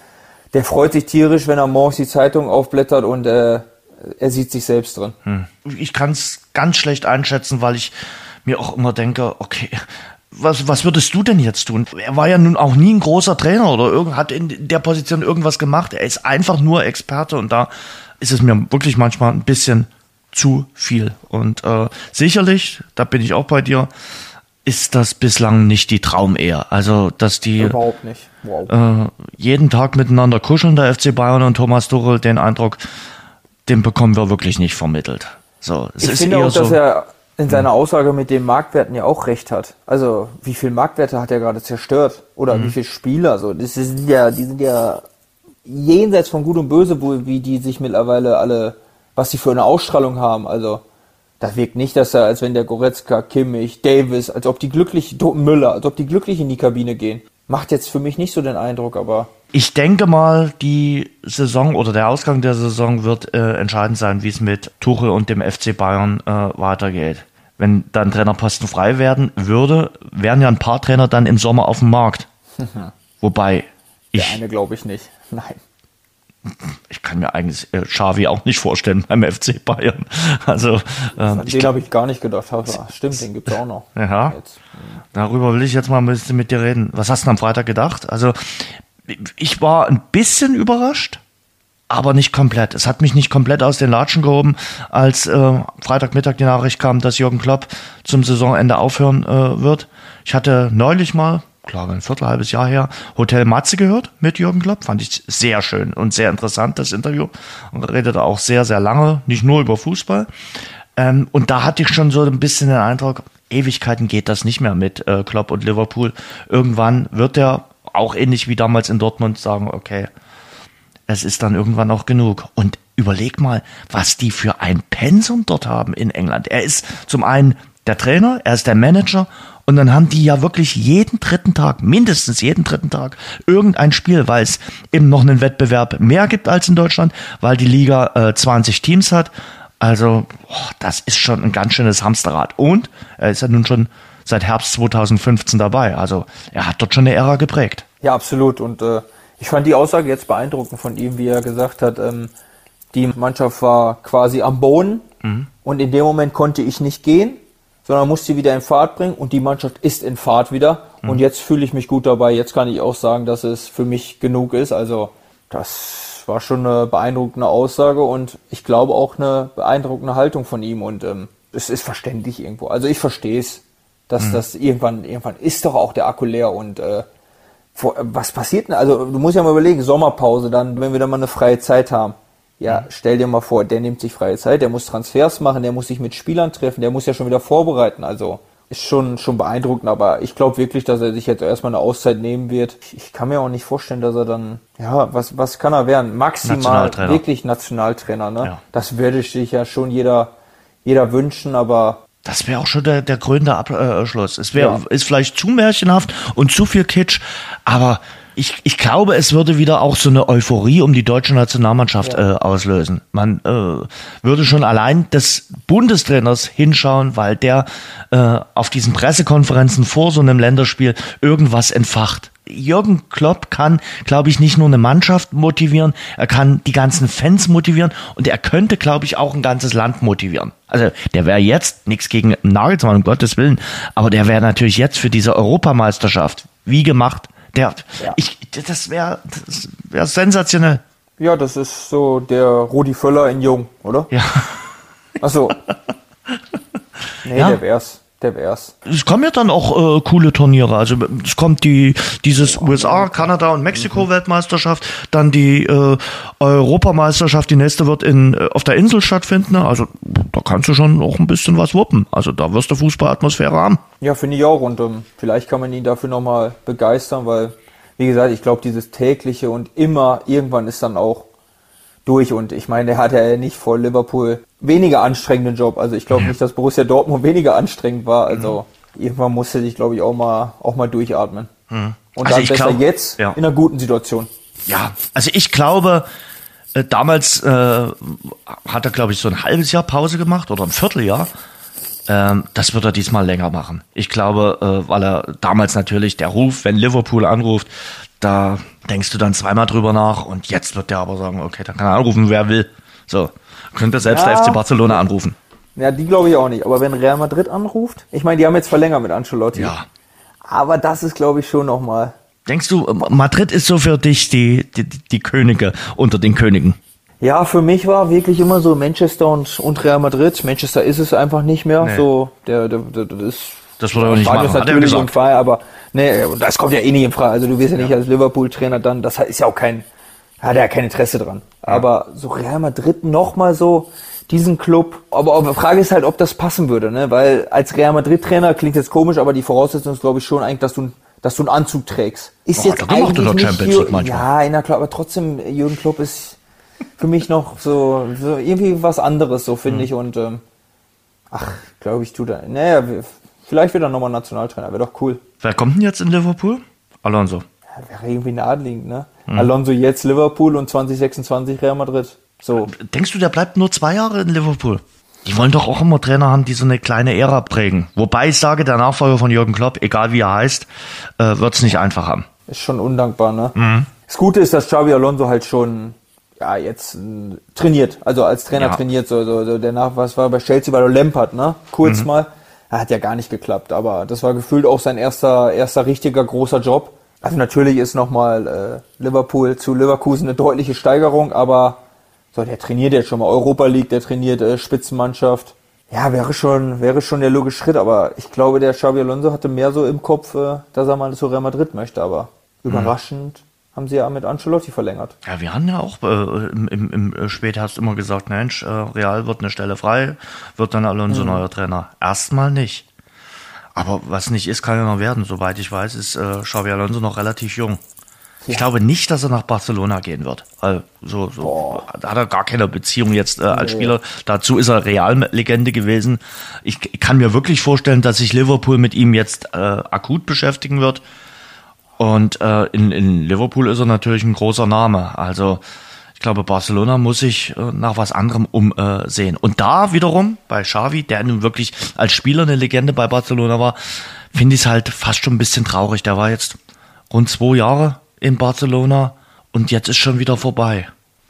der freut sich tierisch, wenn er morgens die Zeitung aufblättert und äh, er sieht sich selbst drin. Hm. Ich kann es ganz schlecht einschätzen, weil ich mir auch immer denke, okay, was, was würdest du denn jetzt tun? Er war ja nun auch nie ein großer Trainer oder irgend, hat in der Position irgendwas gemacht. Er ist einfach nur Experte und da ist es mir wirklich manchmal ein bisschen zu viel. Und äh, sicherlich, da bin ich auch bei dir, ist das bislang nicht die Traumehe. Also, dass die Überhaupt nicht. Wow. Äh, jeden Tag miteinander kuscheln, der FC Bayern und Thomas Tuchel, den Eindruck, den bekommen wir wirklich nicht vermittelt. So, es ich ist finde auch, so, dass er in seiner Aussage mit den Marktwerten ja auch recht hat. Also wie viel Marktwerte hat er gerade zerstört oder mhm. wie viele Spieler? So, das sind ja, die sind ja jenseits von Gut und Böse, wie die sich mittlerweile alle, was sie für eine Ausstrahlung haben. Also das wirkt nicht, dass er, als wenn der Goretzka, Kimmich, Davis, als ob die glücklich, Müller, als ob die glücklich in die Kabine gehen. Macht jetzt für mich nicht so den Eindruck, aber ich denke mal, die Saison oder der Ausgang der Saison wird äh, entscheidend sein, wie es mit Tuchel und dem FC Bayern äh, weitergeht. Wenn dann Trainerposten frei werden würde, wären ja ein paar Trainer dann im Sommer auf dem Markt. Wobei ich. Der eine glaube ich nicht. Nein. Ich kann mir eigentlich äh, Xavi auch nicht vorstellen beim FC Bayern. Also ähm, ich glaube ich gar nicht gedacht habe. Stimmt, den gibt es auch noch. Ja. Jetzt. Darüber will ich jetzt mal ein bisschen mit dir reden. Was hast du am Freitag gedacht? Also ich war ein bisschen überrascht, aber nicht komplett. Es hat mich nicht komplett aus den Latschen gehoben, als äh, Freitagmittag die Nachricht kam, dass Jürgen Klopp zum Saisonende aufhören äh, wird. Ich hatte neulich mal, glaube ein Viertel, halbes Jahr her, Hotel Matze gehört mit Jürgen Klopp. Fand ich sehr schön und sehr interessant, das Interview. Redete auch sehr, sehr lange, nicht nur über Fußball. Ähm, und da hatte ich schon so ein bisschen den Eindruck, Ewigkeiten geht das nicht mehr mit äh, Klopp und Liverpool. Irgendwann wird der auch ähnlich wie damals in Dortmund sagen, okay, es ist dann irgendwann auch genug. Und überleg mal, was die für ein Pensum dort haben in England. Er ist zum einen der Trainer, er ist der Manager und dann haben die ja wirklich jeden dritten Tag, mindestens jeden dritten Tag, irgendein Spiel, weil es eben noch einen Wettbewerb mehr gibt als in Deutschland, weil die Liga äh, 20 Teams hat. Also, oh, das ist schon ein ganz schönes Hamsterrad. Und er ist ja nun schon seit Herbst 2015 dabei. Also er hat dort schon eine Ära geprägt. Ja, absolut. Und äh, ich fand die Aussage jetzt beeindruckend von ihm, wie er gesagt hat, ähm, die Mannschaft war quasi am Boden mhm. und in dem Moment konnte ich nicht gehen, sondern musste sie wieder in Fahrt bringen und die Mannschaft ist in Fahrt wieder. Mhm. Und jetzt fühle ich mich gut dabei. Jetzt kann ich auch sagen, dass es für mich genug ist. Also das war schon eine beeindruckende Aussage und ich glaube auch eine beeindruckende Haltung von ihm und ähm, es ist verständlich irgendwo. Also ich verstehe es dass mhm. das irgendwann, irgendwann ist doch auch der Akku leer und äh, was passiert denn? Also du musst ja mal überlegen, Sommerpause, dann, wenn wir dann mal eine freie Zeit haben. Ja, mhm. stell dir mal vor, der nimmt sich freie Zeit, der muss Transfers machen, der muss sich mit Spielern treffen, der muss ja schon wieder vorbereiten. Also ist schon, schon beeindruckend, aber ich glaube wirklich, dass er sich jetzt erstmal eine Auszeit nehmen wird. Ich kann mir auch nicht vorstellen, dass er dann, ja, was, was kann er werden? Maximal Nationaltrainer. wirklich Nationaltrainer, ne? Ja. Das würde sich ja schon jeder, jeder wünschen, aber Das wäre auch schon der, der krönende Abschluss. Es wäre, ja. ist vielleicht zu märchenhaft und zu viel Kitsch, aber ich, ich glaube, es würde wieder auch so eine Euphorie um die deutsche Nationalmannschaft ja. äh, auslösen. Man äh, würde schon allein des Bundestrainers hinschauen, weil der äh, auf diesen Pressekonferenzen vor so einem Länderspiel irgendwas entfacht. Jürgen Klopp kann, glaube ich, nicht nur eine Mannschaft motivieren, er kann die ganzen Fans motivieren und er könnte, glaube ich, auch ein ganzes Land motivieren. Also der wäre jetzt, nichts gegen Nagelsmann, um Gottes Willen, aber der wäre natürlich jetzt für diese Europameisterschaft wie gemacht. Der, ja. ich, das wäre das wär sensationell. Ja, das ist so der Rudi Völler in Jung, oder? Ja. Achso. Nee, ja. der wär's der wär's. Es kommen ja dann auch äh, coole Turniere. Also es kommt die dieses USA, Kanada und Mexiko Weltmeisterschaft, dann die äh, Europameisterschaft. Die nächste wird in äh, auf der Insel stattfinden. Also da kannst du schon auch ein bisschen was wuppen. Also da wirst du Fußballatmosphäre haben. Ja, finde ich auch. Und ähm, vielleicht kann man ihn dafür nochmal begeistern, weil wie gesagt, ich glaube, dieses tägliche und immer irgendwann ist dann auch durch. Und ich meine, der hat ja nicht vor Liverpool weniger anstrengenden Job. Also ich glaube ja. nicht, dass Borussia Dortmund weniger anstrengend war. Also mhm. irgendwann musste sich, glaube ich, auch mal auch mal durchatmen. Mhm. Und also dann besser glaub, jetzt ja. in einer guten Situation. Ja, also ich glaube, äh, damals äh, hat er, glaube ich, so ein halbes Jahr Pause gemacht oder ein Vierteljahr. Ähm, das wird er diesmal länger machen. Ich glaube, äh, weil er damals natürlich der Ruf, wenn Liverpool anruft, da denkst du dann zweimal drüber nach und jetzt wird der aber sagen, okay, dann kann er anrufen, wer will. So, könnte selbst ja. der FC Barcelona anrufen. Ja, die glaube ich auch nicht. Aber wenn Real Madrid anruft, ich meine, die haben jetzt verlängert mit Ancelotti. Ja. Aber das ist, glaube ich, schon nochmal. Denkst du, Madrid ist so für dich die, die, die Könige unter den Königen? Ja, für mich war wirklich immer so Manchester und, und Real Madrid. Manchester ist es einfach nicht mehr. Nee. So, der, der, der, der ist. Das würde er auch nicht machen. Hat er. Fall, aber Nee, das kommt ja eh nicht in Frage. Also du wirst ja nicht ja. als Liverpool-Trainer dann, das ist ja auch kein, hat er ja kein Interesse dran. Ja. Aber so Real Madrid nochmal so, diesen Club. Aber, aber die Frage ist halt, ob das passen würde, ne? Weil als Real Madrid-Trainer klingt jetzt komisch, aber die Voraussetzung ist, glaube ich, schon eigentlich, dass du, dass du einen Anzug trägst. Ist Boah, jetzt eigentlich nicht Champions League manchmal. Ja, na klar, aber trotzdem, Jürgen Klopp ist für mich noch so, so irgendwie was anderes, so finde mhm. ich. Und ähm, ach, glaube ich, tut er. Naja, Vielleicht wird er nochmal Nationaltrainer, wäre doch cool. Wer kommt denn jetzt in Liverpool? Alonso. Ja, wäre irgendwie naheliegend, ne? Mhm. Alonso jetzt Liverpool und 2026 Real Madrid. So. Denkst du, der bleibt nur zwei Jahre in Liverpool? Die wollen doch auch immer Trainer haben, die so eine kleine Ära prägen. Wobei ich sage, der Nachfolger von Jürgen Klopp, egal wie er heißt, äh, wird es nicht einfach haben. Ist schon undankbar, ne? Mhm. Das Gute ist, dass Xavi Alonso halt schon ja, jetzt äh, trainiert, also als Trainer ja. trainiert, so, so, so der nach, was war bei Chelsea, bei Lampard, ne? Kurz mhm. mal hat ja gar nicht geklappt, aber das war gefühlt auch sein erster, erster richtiger großer Job. Also natürlich ist nochmal äh, Liverpool zu Leverkusen eine deutliche Steigerung, aber so, der trainiert jetzt schon mal Europa League, der trainiert äh, Spitzenmannschaft. Ja, wäre schon, wäre schon der logische Schritt, aber ich glaube, der Xabi Alonso hatte mehr so im Kopf, äh, dass er mal zu Real Madrid möchte, aber mhm. überraschend haben sie ja mit Ancelotti verlängert. Ja, wir haben ja auch äh, im, im, im Spätherbst immer gesagt, Mensch, äh, Real wird eine Stelle frei, wird dann Alonso mhm. neuer Trainer. Erstmal nicht. Aber was nicht ist, kann ja noch werden. Soweit ich weiß, ist äh, Xavi Alonso noch relativ jung. Ich glaube nicht, dass er nach Barcelona gehen wird. Also, so, so da hat er gar keine Beziehung jetzt äh, als Spieler. Dazu ist er Reallegende gewesen. Ich, ich kann mir wirklich vorstellen, dass sich Liverpool mit ihm jetzt äh, akut beschäftigen wird. Und äh, in, in Liverpool ist er natürlich ein großer Name. Also ich glaube, Barcelona muss sich äh, nach was anderem umsehen. Und da wiederum bei Xavi, der nun wirklich als Spieler eine Legende bei Barcelona war, finde ich es halt fast schon ein bisschen traurig. Der war jetzt rund zwei Jahre in Barcelona und jetzt ist schon wieder vorbei.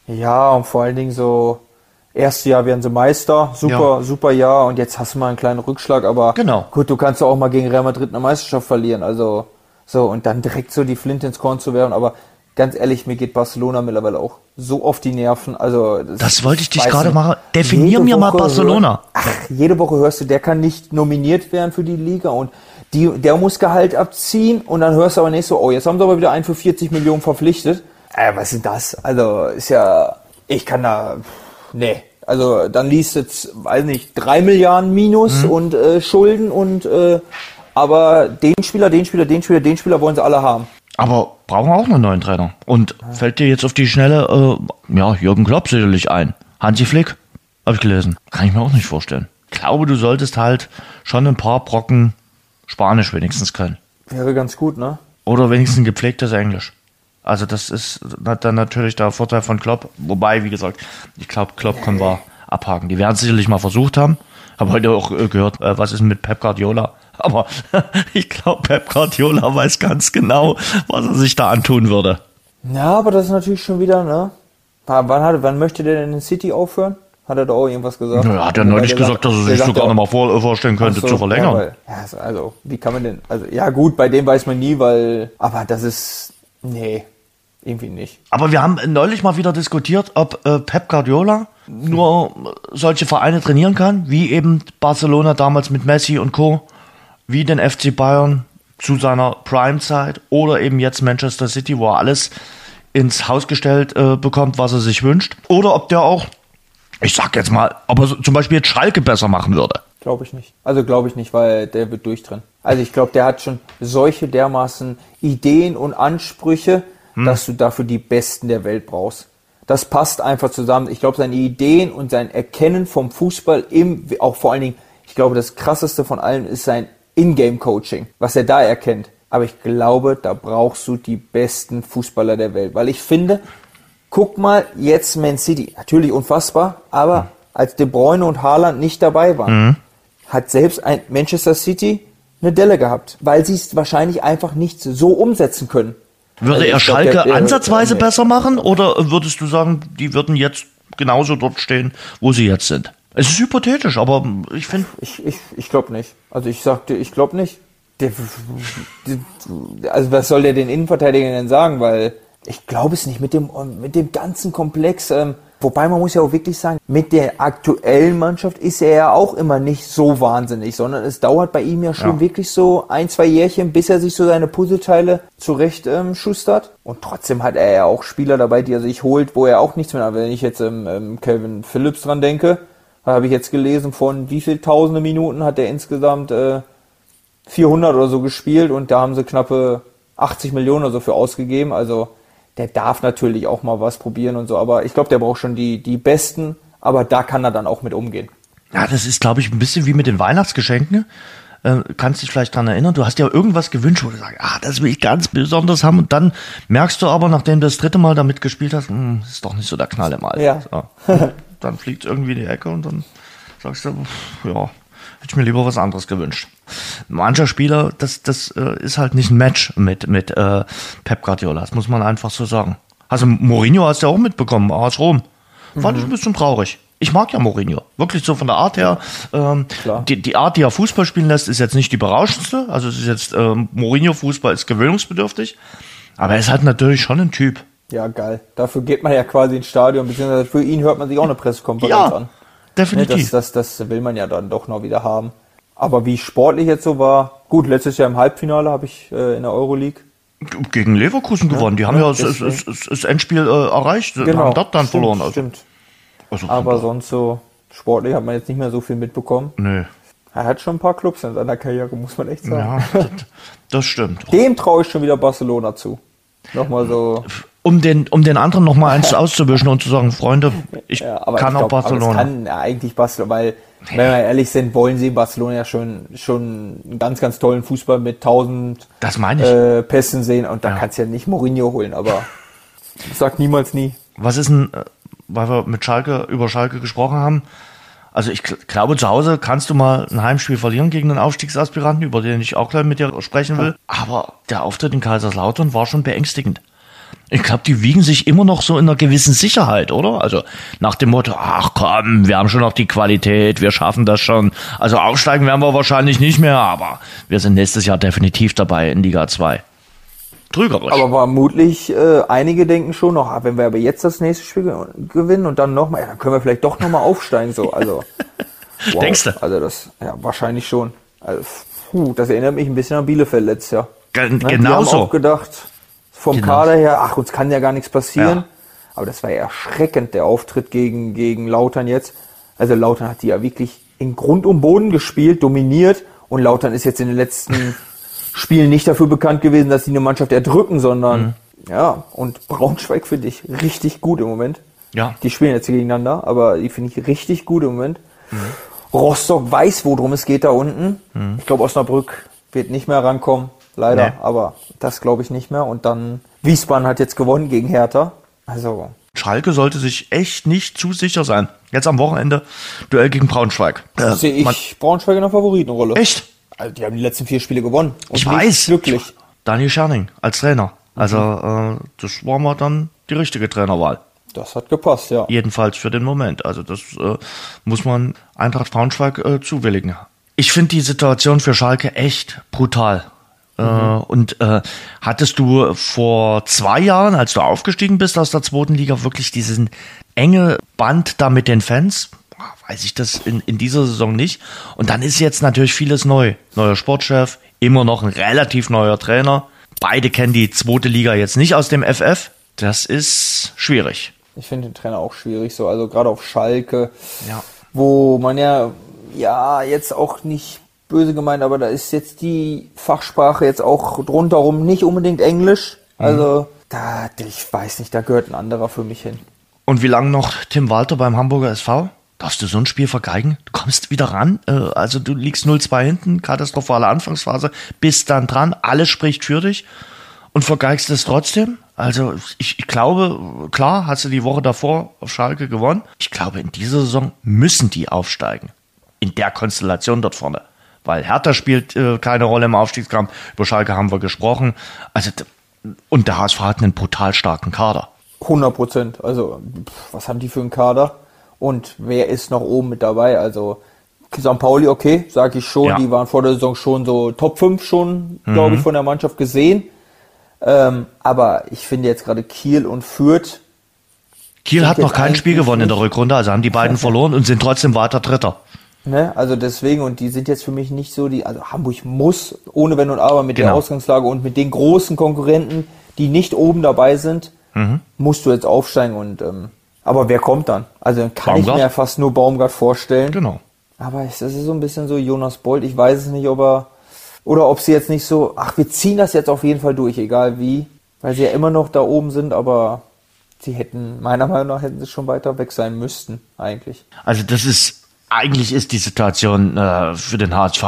Ja, und vor allen Dingen so Erstes Jahr werden sie Meister, super, ja. super Jahr und jetzt hast du mal einen kleinen Rückschlag, aber genau. gut, du kannst ja auch mal gegen Real Madrid eine Meisterschaft verlieren, also so, und dann direkt so die Flint ins Korn zu werden. Aber ganz ehrlich, mir geht Barcelona mittlerweile auch so auf die Nerven. Also Das, das wollte ich dich gerade machen. Definier mir mal Barcelona. Hör, ach, jede Woche hörst du, der kann nicht nominiert werden für die Liga und die, der muss Gehalt abziehen und dann hörst du aber nicht so, oh, jetzt haben sie aber wieder einen für 40 Millionen verpflichtet. Äh, was ist das? Also, ist ja, ich kann da, nee. Also, dann liest jetzt, weiß nicht, drei Milliarden Minus mhm. und äh, Schulden und äh, aber den Spieler, den Spieler, den Spieler, den Spieler wollen sie alle haben. Aber brauchen auch einen neuen Trainer. Und fällt dir jetzt auf die Schnelle, äh, ja, Jürgen Klopp sicherlich ein. Hansi Flick, habe ich gelesen. Kann ich mir auch nicht vorstellen. glaube, du solltest halt schon ein paar Brocken Spanisch wenigstens können. Wäre ganz gut, ne? Oder wenigstens gepflegtes Englisch. Also das ist dann natürlich der Vorteil von Klopp. Wobei, wie gesagt, ich glaube, Klopp können wir abhaken. Die werden es sicherlich mal versucht haben. Habe heute auch äh, gehört, äh, was ist mit Pep Guardiola? Aber ich glaube, Pep Guardiola weiß ganz genau, was er sich da antun würde. Ja, aber das ist natürlich schon wieder, ne? Wann, hat, wann möchte der denn in City aufhören? Hat er da auch irgendwas gesagt? Ja, hat er neulich gesagt, dass er sich sogar noch mal vor, vorstellen könnte, so, zu verlängern. Ja, weil, ja, also, wie kann man denn, also, ja gut, bei dem weiß man nie, weil, aber das ist, nee, irgendwie nicht. Aber wir haben neulich mal wieder diskutiert, ob äh, Pep Guardiola nur solche Vereine trainieren kann, wie eben Barcelona damals mit Messi und Co., wie den FC Bayern zu seiner Prime-Zeit oder eben jetzt Manchester City, wo er alles ins Haus gestellt äh, bekommt, was er sich wünscht. Oder ob der auch, ich sag jetzt mal, ob er zum Beispiel jetzt Schalke besser machen würde. Glaube ich nicht. Also glaube ich nicht, weil der wird durchtrennen. Also ich glaube, der hat schon solche dermaßen Ideen und Ansprüche, hm. dass du dafür die Besten der Welt brauchst. Das passt einfach zusammen. Ich glaube, seine Ideen und sein Erkennen vom Fußball im, auch vor allen Dingen, ich glaube, das krasseste von allem ist sein Ingame-Coaching, was er da erkennt. Aber ich glaube, da brauchst du die besten Fußballer der Welt. Weil ich finde, guck mal jetzt Man City. Natürlich unfassbar, aber als De Bruyne und Haaland nicht dabei waren, mhm. hat selbst ein Manchester City eine Delle gehabt, weil sie es wahrscheinlich einfach nicht so umsetzen können. Würde also er Schalke glaub, der, der, ansatzweise der, besser machen oder würdest du sagen, die würden jetzt genauso dort stehen, wo sie jetzt sind? Es ist hypothetisch, aber ich finde. Ich, ich, ich glaube nicht. Also ich sagte, ich glaube nicht. Der, also was soll der den Innenverteidigern denn sagen? Weil ich glaube es nicht mit dem, mit dem ganzen Komplex. Ähm, wobei man muss ja auch wirklich sagen, mit der aktuellen Mannschaft ist er ja auch immer nicht so wahnsinnig, sondern es dauert bei ihm ja schon ja. wirklich so ein, zwei Jährchen, bis er sich so seine Puzzleteile zurecht ähm, schustert. Und trotzdem hat er ja auch Spieler dabei, die er sich holt, wo er auch nichts mehr hat. Wenn ich jetzt ähm, ähm, Calvin Phillips dran denke, habe ich jetzt gelesen, von wie viel tausende Minuten hat er insgesamt äh, 400 oder so gespielt und da haben sie knappe 80 Millionen oder so für ausgegeben. Also der darf natürlich auch mal was probieren und so, aber ich glaube, der braucht schon die, die Besten, aber da kann er dann auch mit umgehen. Ja, das ist, glaube ich, ein bisschen wie mit den Weihnachtsgeschenken. Äh, kannst dich vielleicht dran erinnern, du hast ja irgendwas gewünscht, wo du sagst, ah, das will ich ganz besonders haben und dann merkst du aber, nachdem du das dritte Mal damit gespielt hast, hm, ist doch nicht so der Knall im Alter. Ja. So. dann fliegt es irgendwie in die Ecke und dann sagst du, ja, hätte ich mir lieber was anderes gewünscht. Mancher Spieler, das, das äh, ist halt nicht ein Match mit, mit äh, Pep Guardiola, das muss man einfach so sagen. Also Mourinho hast du ja auch mitbekommen, AS Rom. Fand mhm. ich ein bisschen traurig. Ich mag ja Mourinho. Wirklich so von der Art her. Ähm, die, die Art, die er Fußball spielen lässt, ist jetzt nicht die berauschendste. Also es ist jetzt, ähm, Mourinho-Fußball ist gewöhnungsbedürftig. Aber er ist halt natürlich schon ein Typ. Ja, geil. Dafür geht man ja quasi ins Stadion, beziehungsweise für ihn hört man sich auch eine Pressekonferenz ja, an. Definitiv. Das, das, das will man ja dann doch noch wieder haben. Aber wie sportlich jetzt so war, gut, letztes Jahr im Halbfinale habe ich äh, in der Euroleague gegen Leverkusen ja, gewonnen. Die haben ja, das, das, das, Endspiel äh, erreicht, genau, haben dort dann stimmt, verloren. Also. Stimmt. Also Aber sonst so sportlich hat man jetzt nicht mehr so viel mitbekommen. Nö. Er hat schon ein paar Clubs in seiner Karriere, muss man echt sagen. Ja, das, das stimmt. Dem traue ich schon wieder Barcelona zu. Nochmal so um den, um den anderen noch mal eins auszuwischen und zu sagen, Freunde, ich ja, kann ich auch glaub, Barcelona. kann ja eigentlich Barcelona, weil, wenn wir ehrlich sind, wollen sie Barcelona ja schon, schon einen ganz, ganz tollen Fußball mit tausend das meine ich. Äh, Pässen sehen und da ja. kannst du ja nicht Mourinho holen, aber sag niemals nie. Was ist denn, äh, weil wir mit Schalke, über Schalke gesprochen haben, also ich glaube, zu Hause kannst du mal ein Heimspiel verlieren gegen einen Aufstiegsaspiranten, über den ich auch gleich mit dir sprechen will. Aber der Auftritt in Kaiserslautern war schon beängstigend. Ich glaube, die wiegen sich immer noch so in einer gewissen Sicherheit, oder? Also nach dem Motto, ach komm, wir haben schon noch die Qualität, wir schaffen das schon. Also aufsteigen werden wir wahrscheinlich nicht mehr, aber wir sind nächstes Jahr definitiv dabei in Liga 2. Trügerisch. Aber vermutlich, äh, einige denken schon noch, ah, wenn wir aber jetzt das nächste Spiel gewinnen und dann nochmal, ja, dann können wir vielleicht doch nochmal aufsteigen. So, also. wow. Denkst du? Also das, ja, wahrscheinlich schon. Also, puh, das erinnert mich ein bisschen an Bielefeld letztes Jahr. Ge ne? Genau so. auch gedacht, vom genau. Kader her, ach, uns kann ja gar nichts passieren. Ja. Aber das war ja erschreckend, der Auftritt gegen, gegen Lautern jetzt. Also Lautern hat die ja wirklich in Grund und Boden gespielt, dominiert. Und Lautern ist jetzt in den letzten Spielen nicht dafür bekannt gewesen, dass sie eine Mannschaft erdrücken, sondern mhm. ja, und Braunschweig finde ich richtig gut im Moment. Ja. Die spielen jetzt gegeneinander, aber die finde ich richtig gut im Moment. Mhm. Rostock weiß, worum es geht da unten. Mhm. Ich glaube, Osnabrück wird nicht mehr rankommen, leider, Nee. aber das glaube ich nicht mehr. Und dann Wiesbaden hat jetzt gewonnen gegen Hertha. Also, Schalke sollte sich echt nicht zu sicher sein. Jetzt am Wochenende Duell gegen Braunschweig. Äh, sehe ich Braunschweig in der Favoritenrolle. Echt? Also, die haben die letzten vier Spiele gewonnen. Ich weiß. Glücklich. Daniel Scherning als Trainer. Also äh, das war mal dann die richtige Trainerwahl. Das hat gepasst, ja. Jedenfalls für den Moment. Also das äh, muss man Eintracht Braunschweig äh, zuwilligen. Ich finde die Situation für Schalke echt brutal. Äh, und äh, hattest du vor zwei Jahren, als du aufgestiegen bist aus der zweiten Liga, wirklich diesen enge Band da mit den Fans? Weiß ich das in, in dieser Saison nicht. Und dann ist jetzt natürlich vieles neu. Neuer Sportchef, immer noch ein relativ neuer Trainer. Beide kennen die zweite Liga jetzt nicht aus dem FF. Das ist schwierig. Ich finde den Trainer auch schwierig, so, also gerade auf Schalke, Ja. wo man ja, ja, jetzt auch nicht böse gemeint, aber da ist jetzt die Fachsprache jetzt auch drunterrum nicht unbedingt Englisch. Also, da, ich weiß nicht, da gehört ein anderer für mich hin. Und wie lange noch Tim Walter beim Hamburger SV? Darfst du so ein Spiel vergeigen? Du kommst wieder ran, äh, also du liegst 0-2 hinten, katastrophale Anfangsphase, bist dann dran, alles spricht für dich und vergeigst es trotzdem? Also ich, ich glaube, klar, hast du die Woche davor auf Schalke gewonnen. Ich glaube, in dieser Saison müssen die aufsteigen. In der Konstellation dort vorne. Weil Hertha spielt äh, keine Rolle im Aufstiegskampf. Über Schalke haben wir gesprochen. Also, und der HSV hat einen brutal starken Kader. 100 Prozent. Also, was haben die für einen Kader? Und wer ist noch oben mit dabei? Also, St. Pauli, okay, sage ich schon. Ja. Die waren vor der Saison schon so Top 5 schon, glaube ich, von der Mannschaft gesehen. Ähm, aber ich finde jetzt gerade Kiel und Fürth, Kiel hat noch kein Spiel gewonnen in der Rückrunde, also haben die beiden verloren und sind trotzdem weiter Dritter. Ne, also deswegen, und die sind jetzt für mich nicht so die, also Hamburg muss, ohne Wenn und Aber, mit der Genau. Ausgangslage und mit den großen Konkurrenten, die nicht oben dabei sind, Mhm. musst du jetzt aufsteigen und, ähm, aber wer kommt dann? Also kann Baumgart? ich mir fast nur Baumgart vorstellen. Genau. Aber es ist so ein bisschen so Jonas Bolt. Ich weiß es nicht, ob er oder ob sie jetzt nicht so, ach, wir ziehen das jetzt auf jeden Fall durch, egal wie, weil sie ja immer noch da oben sind, aber sie hätten, meiner Meinung nach, hätten sie schon weiter weg sein müssten, eigentlich. Also das ist, eigentlich ist die Situation äh, für den HSV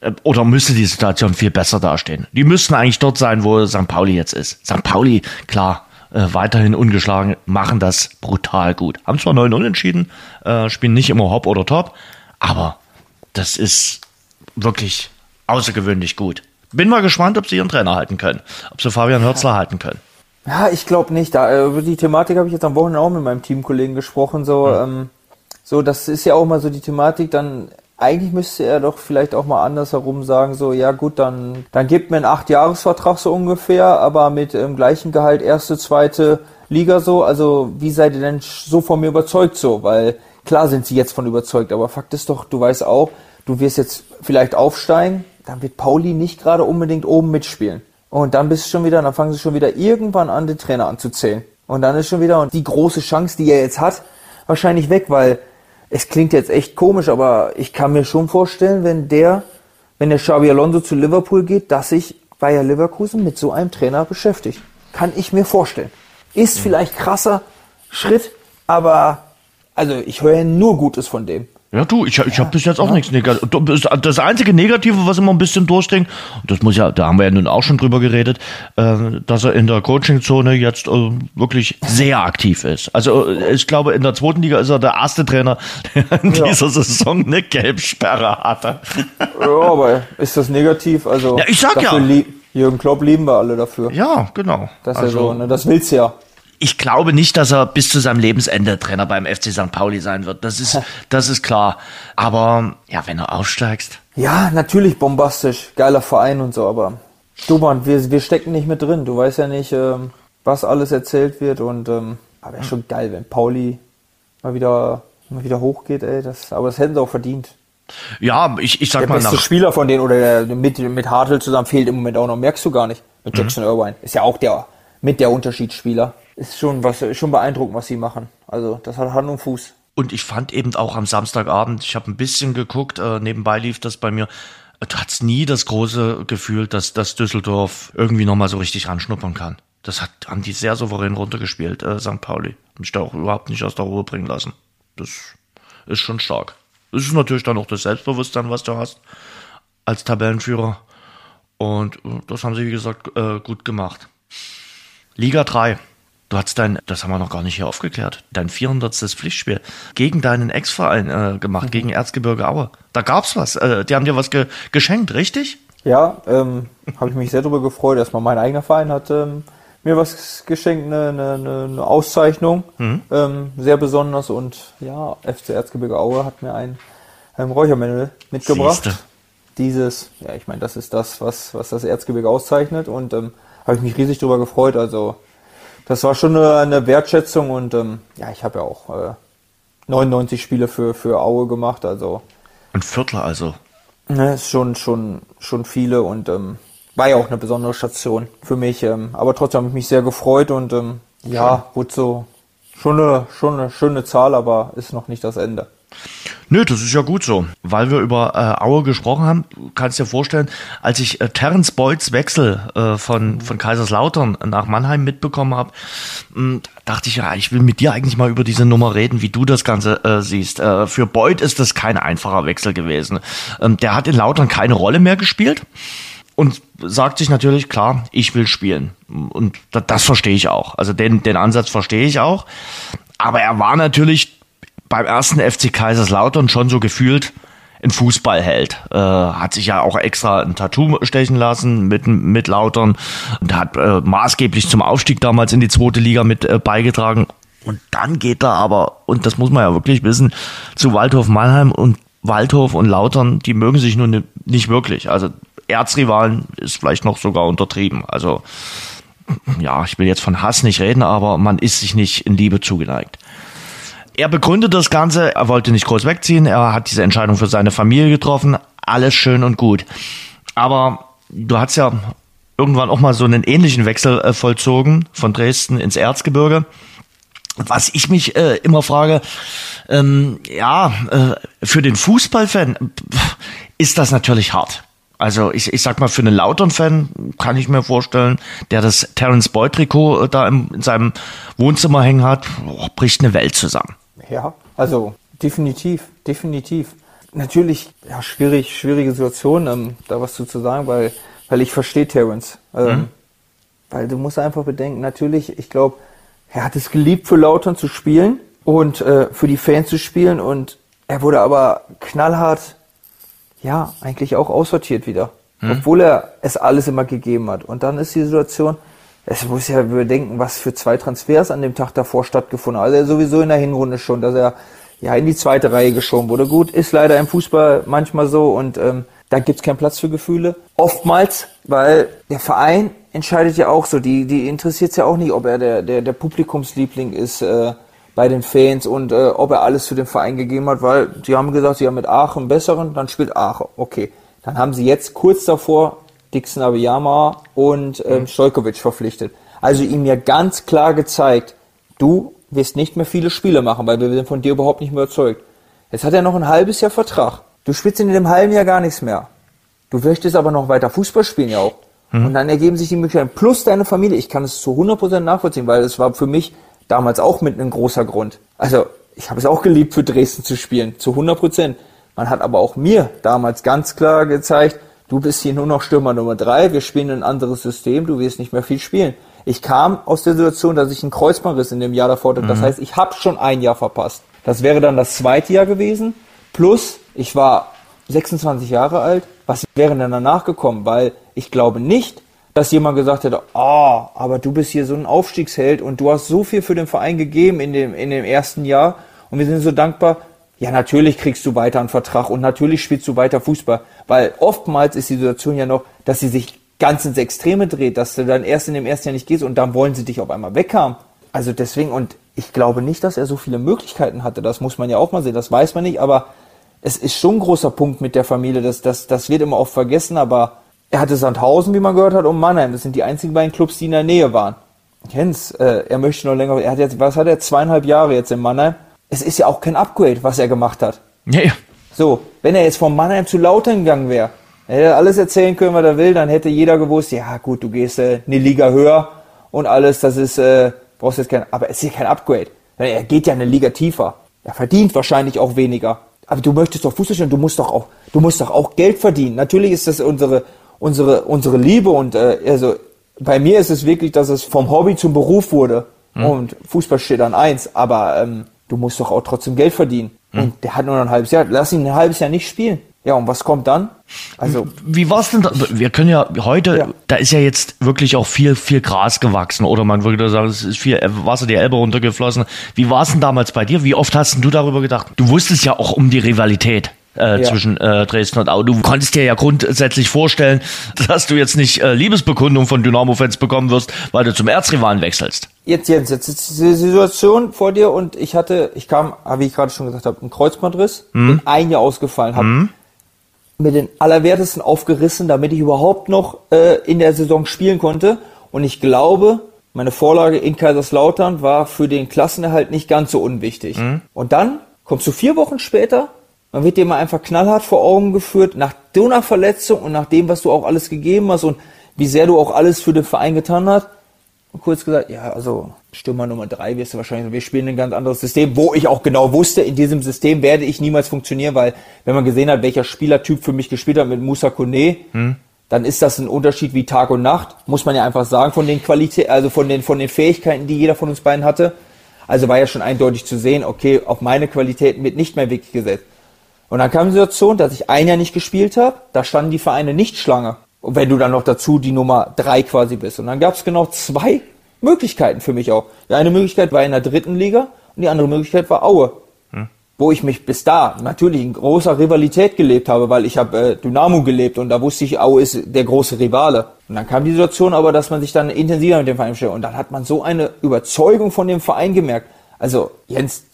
äh, oder müsste die Situation viel besser dastehen. Die müssten eigentlich dort sein, wo St. Pauli jetzt ist. St. Pauli, klar, äh, weiterhin ungeschlagen, machen das brutal gut. Haben zwar 9 Unentschieden, äh, spielen nicht immer hopp oder top, aber das ist wirklich außergewöhnlich gut. Bin mal gespannt, ob sie ihren Trainer halten können. Ob sie Fabian Hürzler halten können. Ja, ich glaube nicht. Da, äh, über die Thematik habe ich jetzt am Wochenende auch mit meinem Teamkollegen gesprochen. So, ähm, so, das ist ja auch mal so die Thematik. Dann eigentlich müsste er doch vielleicht auch mal andersherum sagen, so, ja gut, dann, dann gibt mir einen Acht-Jahres-Vertrag so ungefähr, aber mit ähm, gleichem Gehalt erste, zweite Liga so. Also, wie seid ihr denn so von mir überzeugt so? Weil klar sind sie jetzt von überzeugt, aber Fakt ist doch, du weißt auch, du wirst jetzt vielleicht aufsteigen, dann wird Pauli nicht gerade unbedingt oben mitspielen. Und dann bist du schon wieder, dann fangen sie schon wieder irgendwann an, den Trainer anzuzählen. Und dann ist schon wieder und die große Chance, die er jetzt hat, wahrscheinlich weg, weil es klingt jetzt echt komisch, aber ich kann mir schon vorstellen, wenn der, wenn der Xabi Alonso zu Liverpool geht, dass sich Bayer Leverkusen mit so einem Trainer beschäftigt. Kann ich mir vorstellen. Ist vielleicht krasser Schritt, aber also ich höre nur Gutes von dem. Ja, du, ich, ich habe bis jetzt auch nichts Negatives. Das einzige Negative, was immer ein bisschen durchdringt, das muss ja, da haben wir ja nun auch schon drüber geredet, äh, dass er in der Coachingzone jetzt äh, wirklich sehr aktiv ist. Also äh, ich glaube, in der zweiten Liga ist er der erste Trainer, der in Ja. dieser Saison eine Gelbsperre hatte. Ja, aber ist das negativ? Also Ja, ich sag ja. Jürgen Klopp lieben wir alle dafür. Ja, genau. Das ist also, ja so, ne? Das willst du ja. Ich glaube nicht, dass er bis zu seinem Lebensende Trainer beim FC St. Pauli sein wird. Das ist, das ist klar. Aber ja, wenn du aufsteigst, Ja, natürlich bombastisch, geiler Verein und so, aber du Mann, wir, wir stecken nicht mit drin. Du weißt ja nicht, ähm, was alles erzählt wird und ähm, aber wäre schon geil, wenn Pauli mal wieder mal wieder hochgeht, ey. Das, aber das hätten sie auch verdient. ja, ich, ich sag Der mal beste nach. Spieler von denen oder der, mit, mit Hartl zusammen fehlt im Moment auch noch, merkst du gar nicht. Mit Mhm. Jackson Irvine. Ist ja auch der mit der Unterschiedsspieler. Ist schon was schon beeindruckend, was sie machen. Also, das hat Hand und Fuß. Und ich fand eben auch am Samstagabend, ich habe ein bisschen geguckt, äh, nebenbei lief das bei mir, du hattest nie das große Gefühl, dass, dass Düsseldorf irgendwie nochmal so richtig ranschnuppern kann. Das hat, haben die sehr souverän runtergespielt, äh, St. Pauli. Mich da auch überhaupt nicht aus der Ruhe bringen lassen. Das ist schon stark. Das ist natürlich dann auch das Selbstbewusstsein, was du hast als Tabellenführer. Und äh, das haben sie, wie gesagt, äh, gut gemacht. Liga 3. Du hast dein, das haben wir noch gar nicht hier aufgeklärt, dein 400. Pflichtspiel gegen deinen Ex-Verein äh, gemacht, mhm. gegen Erzgebirge Aue. Da gab's was. Äh, die haben dir was ge geschenkt, richtig? Ja, ähm, habe ich mich sehr darüber gefreut. Erstmal mein eigener Verein hat ähm, mir was geschenkt, eine, eine, eine Auszeichnung, mhm. ähm, sehr besonders. Und ja, FC Erzgebirge Aue hat mir ein, ein Räuchermännel mitgebracht. Siehste. Dieses, ja, ich meine, das ist das, was, was das Erzgebirge auszeichnet. Und ähm, habe ich mich riesig darüber gefreut. Also das war schon eine, eine Wertschätzung und ähm, ja, ich habe ja auch äh, 99 Spiele für, für Aue gemacht, also. Ein Viertel also. Ne, ist schon, schon, schon viele und ähm, war ja auch eine besondere Station für mich. Ähm, aber trotzdem habe ich mich sehr gefreut und ähm, ja, wurde so schon eine, schon eine schöne Zahl, aber ist noch nicht das Ende. Nö, das ist ja gut so. Weil wir über äh, Aue gesprochen haben, kannst dir vorstellen, als ich äh, Terence Boyds Wechsel äh, von, von Kaiserslautern nach Mannheim mitbekommen habe, hm, dachte ich, ja, ich will mit dir eigentlich mal über diese Nummer reden, wie du das Ganze äh, siehst. Äh, für Boyd ist das kein einfacher Wechsel gewesen. Ähm, der hat in Lautern keine Rolle mehr gespielt und sagt sich natürlich, klar, ich will spielen. Und das, das verstehe ich auch. Also den, den Ansatz verstehe ich auch. Aber er war natürlich beim ersten FC Kaiserslautern schon so gefühlt ein Fußballheld. Äh, hat sich ja auch extra ein Tattoo stechen lassen mit, mit Lautern und hat äh, maßgeblich zum Aufstieg damals in die zweite Liga mit äh, beigetragen. Und dann geht er aber, und das muss man ja wirklich wissen, zu Waldhof Mannheim und Waldhof und Lautern, die mögen sich nun nicht wirklich. Also Erzrivalen ist vielleicht noch sogar untertrieben. Also ja, ich will jetzt von Hass nicht reden, aber man ist sich nicht in Liebe zugeneigt. Er begründet das Ganze, er wollte nicht groß wegziehen, er hat diese Entscheidung für seine Familie getroffen, alles schön und gut. Aber du hast ja irgendwann auch mal so einen ähnlichen Wechsel äh, vollzogen von Dresden ins Erzgebirge. Was ich mich äh, immer frage, ähm, ja, äh, für den Fußballfan ist das natürlich hart. Also ich, ich sag mal, für einen Lautern-Fan kann ich mir vorstellen, der das Terence Boyd-Trikot äh, da im, in seinem Wohnzimmer hängen hat, oh, bricht eine Welt zusammen. Ja, also definitiv, definitiv. Natürlich, ja, schwierig, schwierige Situation, ähm, da was zu, zu sagen, weil, weil ich verstehe Terence. Ähm, mhm. Weil du musst einfach bedenken, natürlich, ich glaube, er hat es geliebt, für Lautern zu spielen und äh, für die Fans zu spielen und er wurde aber knallhart, ja, eigentlich auch aussortiert wieder. Mhm. Obwohl er es alles immer gegeben hat. Und dann ist die Situation, es muss ja überdenken, was für zwei Transfers an dem Tag davor stattgefunden haben. Also sowieso in der Hinrunde schon, dass er ja in die zweite Reihe geschoben wurde. Gut, ist leider im Fußball manchmal so und ähm, da gibt's keinen Platz für Gefühle. Oftmals, weil der Verein entscheidet ja auch so, die, die interessiert ja auch nicht, ob er der, der, der Publikumsliebling ist äh, bei den Fans und äh, ob er alles für den Verein gegeben hat, weil sie haben gesagt, sie haben mit Aachen besseren, dann spielt Aachen. Okay. Dann haben sie jetzt kurz davor Dixon Abiyama und ähm, mhm. Stojkovic verpflichtet. Also ihm ja ganz klar gezeigt, du wirst nicht mehr viele Spiele machen, weil wir sind von dir überhaupt nicht mehr überzeugt. Jetzt hat er noch ein halbes Jahr Vertrag. Du spielst in dem halben Jahr gar nichts mehr. Du möchtest aber noch weiter Fußball spielen ja auch. Mhm. Und dann ergeben sich die Möglichkeiten. Plus deine Familie. Ich kann es zu 100% nachvollziehen, weil es war für mich damals auch mit einem großer Grund. Also ich habe es auch geliebt, für Dresden zu spielen. Zu 100%. Man hat aber auch mir damals ganz klar gezeigt, du bist hier nur noch Stürmer Nummer drei, wir spielen ein anderes System, du wirst nicht mehr viel spielen. Ich kam aus der Situation, dass ich einen Kreuzbandriss in dem Jahr davor hatte. Das mhm. heißt, ich habe schon ein Jahr verpasst. Das wäre dann das zweite Jahr gewesen. Plus, ich war 26 Jahre alt. Was wäre denn danach gekommen? Weil ich glaube nicht, dass jemand gesagt hätte, ah, oh, aber du bist hier so ein Aufstiegsheld und du hast so viel für den Verein gegeben in dem, in dem ersten Jahr und wir sind so dankbar. Ja, natürlich kriegst du weiter einen Vertrag und natürlich spielst du weiter Fußball, weil oftmals ist die Situation ja noch, dass sie sich ganz ins Extreme dreht, dass du dann erst in dem ersten Jahr nicht gehst und dann wollen sie dich auf einmal weghaben. Also deswegen, und ich glaube nicht, dass er so viele Möglichkeiten hatte, das muss man ja auch mal sehen, das weiß man nicht, aber es ist schon ein großer Punkt mit der Familie, das, das, das wird immer oft vergessen, aber er hatte Sandhausen, wie man gehört hat, und Mannheim, das sind die einzigen beiden Clubs, die in der Nähe waren. Kennst, äh, er möchte noch länger, er hat jetzt, was hat er, zweieinhalb Jahre jetzt in Mannheim, es ist ja auch kein Upgrade, was er gemacht hat. Ja, ja. So, wenn er jetzt von Mannheim zu Lautern gegangen wäre, hätte er alles erzählen können, was er will, dann hätte jeder gewusst, ja gut, du gehst äh, eine Liga höher und alles, das ist, äh, brauchst jetzt kein, aber es ist ja kein Upgrade. Er geht ja eine Liga tiefer. Er verdient wahrscheinlich auch weniger. aber du möchtest doch Fußball spielen, du musst doch auch, du musst doch auch Geld verdienen. Natürlich ist das unsere, unsere, unsere Liebe und äh, also bei mir ist es wirklich, dass es vom Hobby zum Beruf wurde. Mhm. Und Fußball steht an eins, aber ähm, du musst doch auch trotzdem Geld verdienen. Mhm. Und der hat nur noch ein halbes Jahr. Lass ihn ein halbes Jahr nicht spielen. Ja, und was kommt dann? Also wie war's denn? Da? Wir können ja heute, ja. da ist ja jetzt wirklich auch viel, viel Gras gewachsen, oder man würde sagen, es ist viel Wasser die Elbe runtergeflossen. Wie war's denn damals bei dir? Wie oft hast du darüber gedacht? Du wusstest ja auch um die Rivalität äh, ja. zwischen äh, Dresden und Au. Du konntest dir ja grundsätzlich vorstellen, dass du jetzt nicht äh, Liebesbekundung von Dynamo-Fans bekommen wirst, weil du zum Erzrivalen wechselst. Jetzt, Jens, jetzt ist die Situation vor dir und ich hatte, ich kam, wie ich gerade schon gesagt habe, einen Kreuzbandriss, hm. bin ein Jahr ausgefallen, habe hm. mir den Allerwertesten aufgerissen, damit ich überhaupt noch äh, in der Saison spielen konnte. Und ich glaube, meine Vorlage in Kaiserslautern war für den Klassenerhalt nicht ganz so unwichtig. Hm. Und dann kommst du vier Wochen später man wird dir mal einfach knallhart vor Augen geführt, nach so einer Verletzung und nach dem, was du auch alles gegeben hast und wie sehr du auch alles für den Verein getan hast. Und kurz gesagt, ja, also Stürmer Nummer drei wirst du wahrscheinlich, wir spielen ein ganz anderes System, wo ich auch genau wusste, in diesem System werde ich niemals funktionieren, weil wenn man gesehen hat, welcher Spielertyp für mich gespielt hat mit Musa Kone, hm. dann ist das ein Unterschied wie Tag und Nacht, muss man ja einfach sagen, von den Qualität, also von den, von den Fähigkeiten, die jeder von uns beiden hatte. Also war ja schon eindeutig zu sehen, okay, auf meine Qualitäten wird nicht mehr Weg gesetzt. Und dann kam die Situation, dass ich ein Jahr nicht gespielt habe, da standen die Vereine nicht Schlange. Und wenn du dann noch dazu die Nummer drei quasi bist. Und dann gab es genau zwei Möglichkeiten für mich auch. Die eine Möglichkeit war in der dritten Liga und die andere Möglichkeit war Aue. Hm. Wo ich mich bis da natürlich in großer Rivalität gelebt habe, weil ich habe äh, Dynamo gelebt und da wusste ich, Aue ist der große Rivale. Und dann kam die Situation aber, dass man sich dann intensiver mit dem Verein stellt. Und dann hat man so eine Überzeugung von dem Verein gemerkt. Also Jens,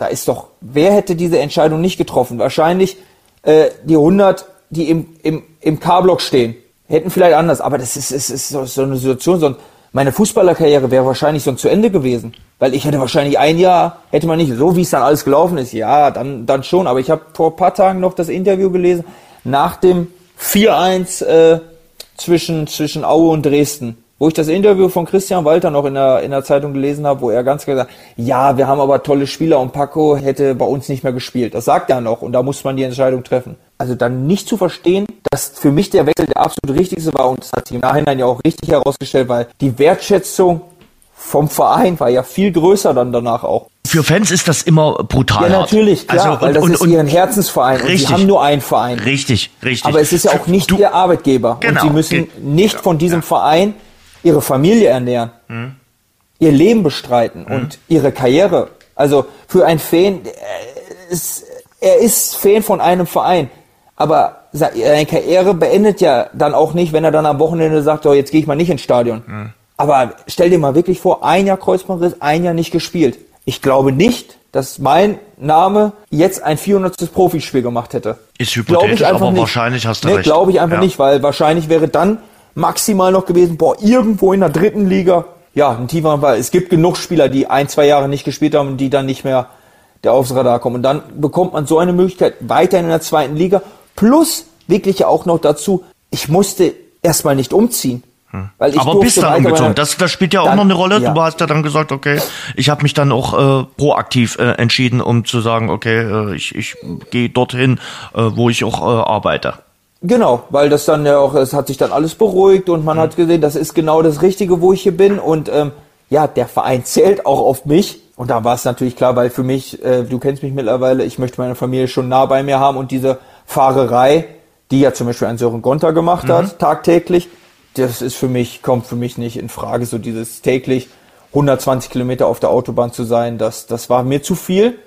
da ist doch, wer hätte diese Entscheidung nicht getroffen? Wahrscheinlich äh, die 100, die im, im, im K-Block stehen, hätten vielleicht anders. Aber das ist, ist, ist so, eine Situation, so meine Fußballerkarriere wäre wahrscheinlich so zu Ende gewesen. Weil ich hätte wahrscheinlich ein Jahr, hätte man nicht, so wie es dann alles gelaufen ist, ja, dann, dann schon. Aber ich habe vor ein paar Tagen noch das Interview gelesen, nach dem 4-1 äh, zwischen, zwischen Aue und Dresden wo ich das Interview von Christian Walter noch in der, in der Zeitung gelesen habe, wo er ganz klar sagt, ja, wir haben aber tolle Spieler und Paco hätte bei uns nicht mehr gespielt. Das sagt er noch und da muss man die Entscheidung treffen. Also dann nicht zu verstehen, dass für mich der Wechsel der absolut richtigste war und das hat sich im Nachhinein ja auch richtig herausgestellt, weil die Wertschätzung vom Verein war ja viel größer dann danach auch. Für Fans ist das immer brutal. Ja, natürlich, klar, also, und, weil das und, ist und, ihren Herzensverein richtig, und sie haben nur einen Verein. Richtig, richtig. Aber es ist ja auch nicht du, ihr Arbeitgeber genau, und sie müssen nicht von diesem ja. Verein ihre Familie ernähren, mhm. ihr Leben bestreiten mhm. und ihre Karriere. Also für einen Fan, äh, ist, er ist Fan von einem Verein, aber seine Karriere beendet ja dann auch nicht, wenn er dann am Wochenende sagt, so jetzt gehe ich mal nicht ins Stadion. Mhm. Aber stell dir mal wirklich vor, ein Jahr Kreuzbandriss, ein Jahr nicht gespielt. Ich glaube nicht, dass mein Name jetzt ein 400. Profispiel gemacht hätte. Ist hypothetisch, aber nicht. wahrscheinlich hast du nee, recht. glaube ich einfach ja. nicht, weil wahrscheinlich wäre dann maximal noch gewesen, boah, irgendwo in der dritten Liga, ja, ein tiefer Ball. Es gibt genug Spieler, die ein, zwei Jahre nicht gespielt haben und die dann nicht mehr der aufs Radar kommen. Und dann bekommt man so eine Möglichkeit weiterhin in der zweiten Liga. Plus wirklich auch noch dazu, ich musste erstmal nicht umziehen. Hm. Weil ich Aber bist dann umgezogen. Das, das spielt ja auch dann, noch eine Rolle. Ja. Du hast ja dann gesagt, okay, ich habe mich dann auch äh, proaktiv äh, entschieden, um zu sagen, okay, äh, ich, ich gehe dorthin, äh, wo ich auch äh, arbeite. Genau, weil das dann ja auch, es hat sich dann alles beruhigt und man mhm. hat gesehen, das ist genau das Richtige, wo ich hier bin und ähm, ja, der Verein zählt auch auf mich und da war es natürlich klar, weil für mich, äh, du kennst mich mittlerweile, ich möchte meine Familie schon nah bei mir haben und diese Fahrerei, die ja zum Beispiel ein Sören Gonter gemacht mhm. hat, tagtäglich, das ist für mich, kommt für mich nicht in Frage, so dieses täglich 120 Kilometer auf der Autobahn zu sein, das, das war mir zu viel.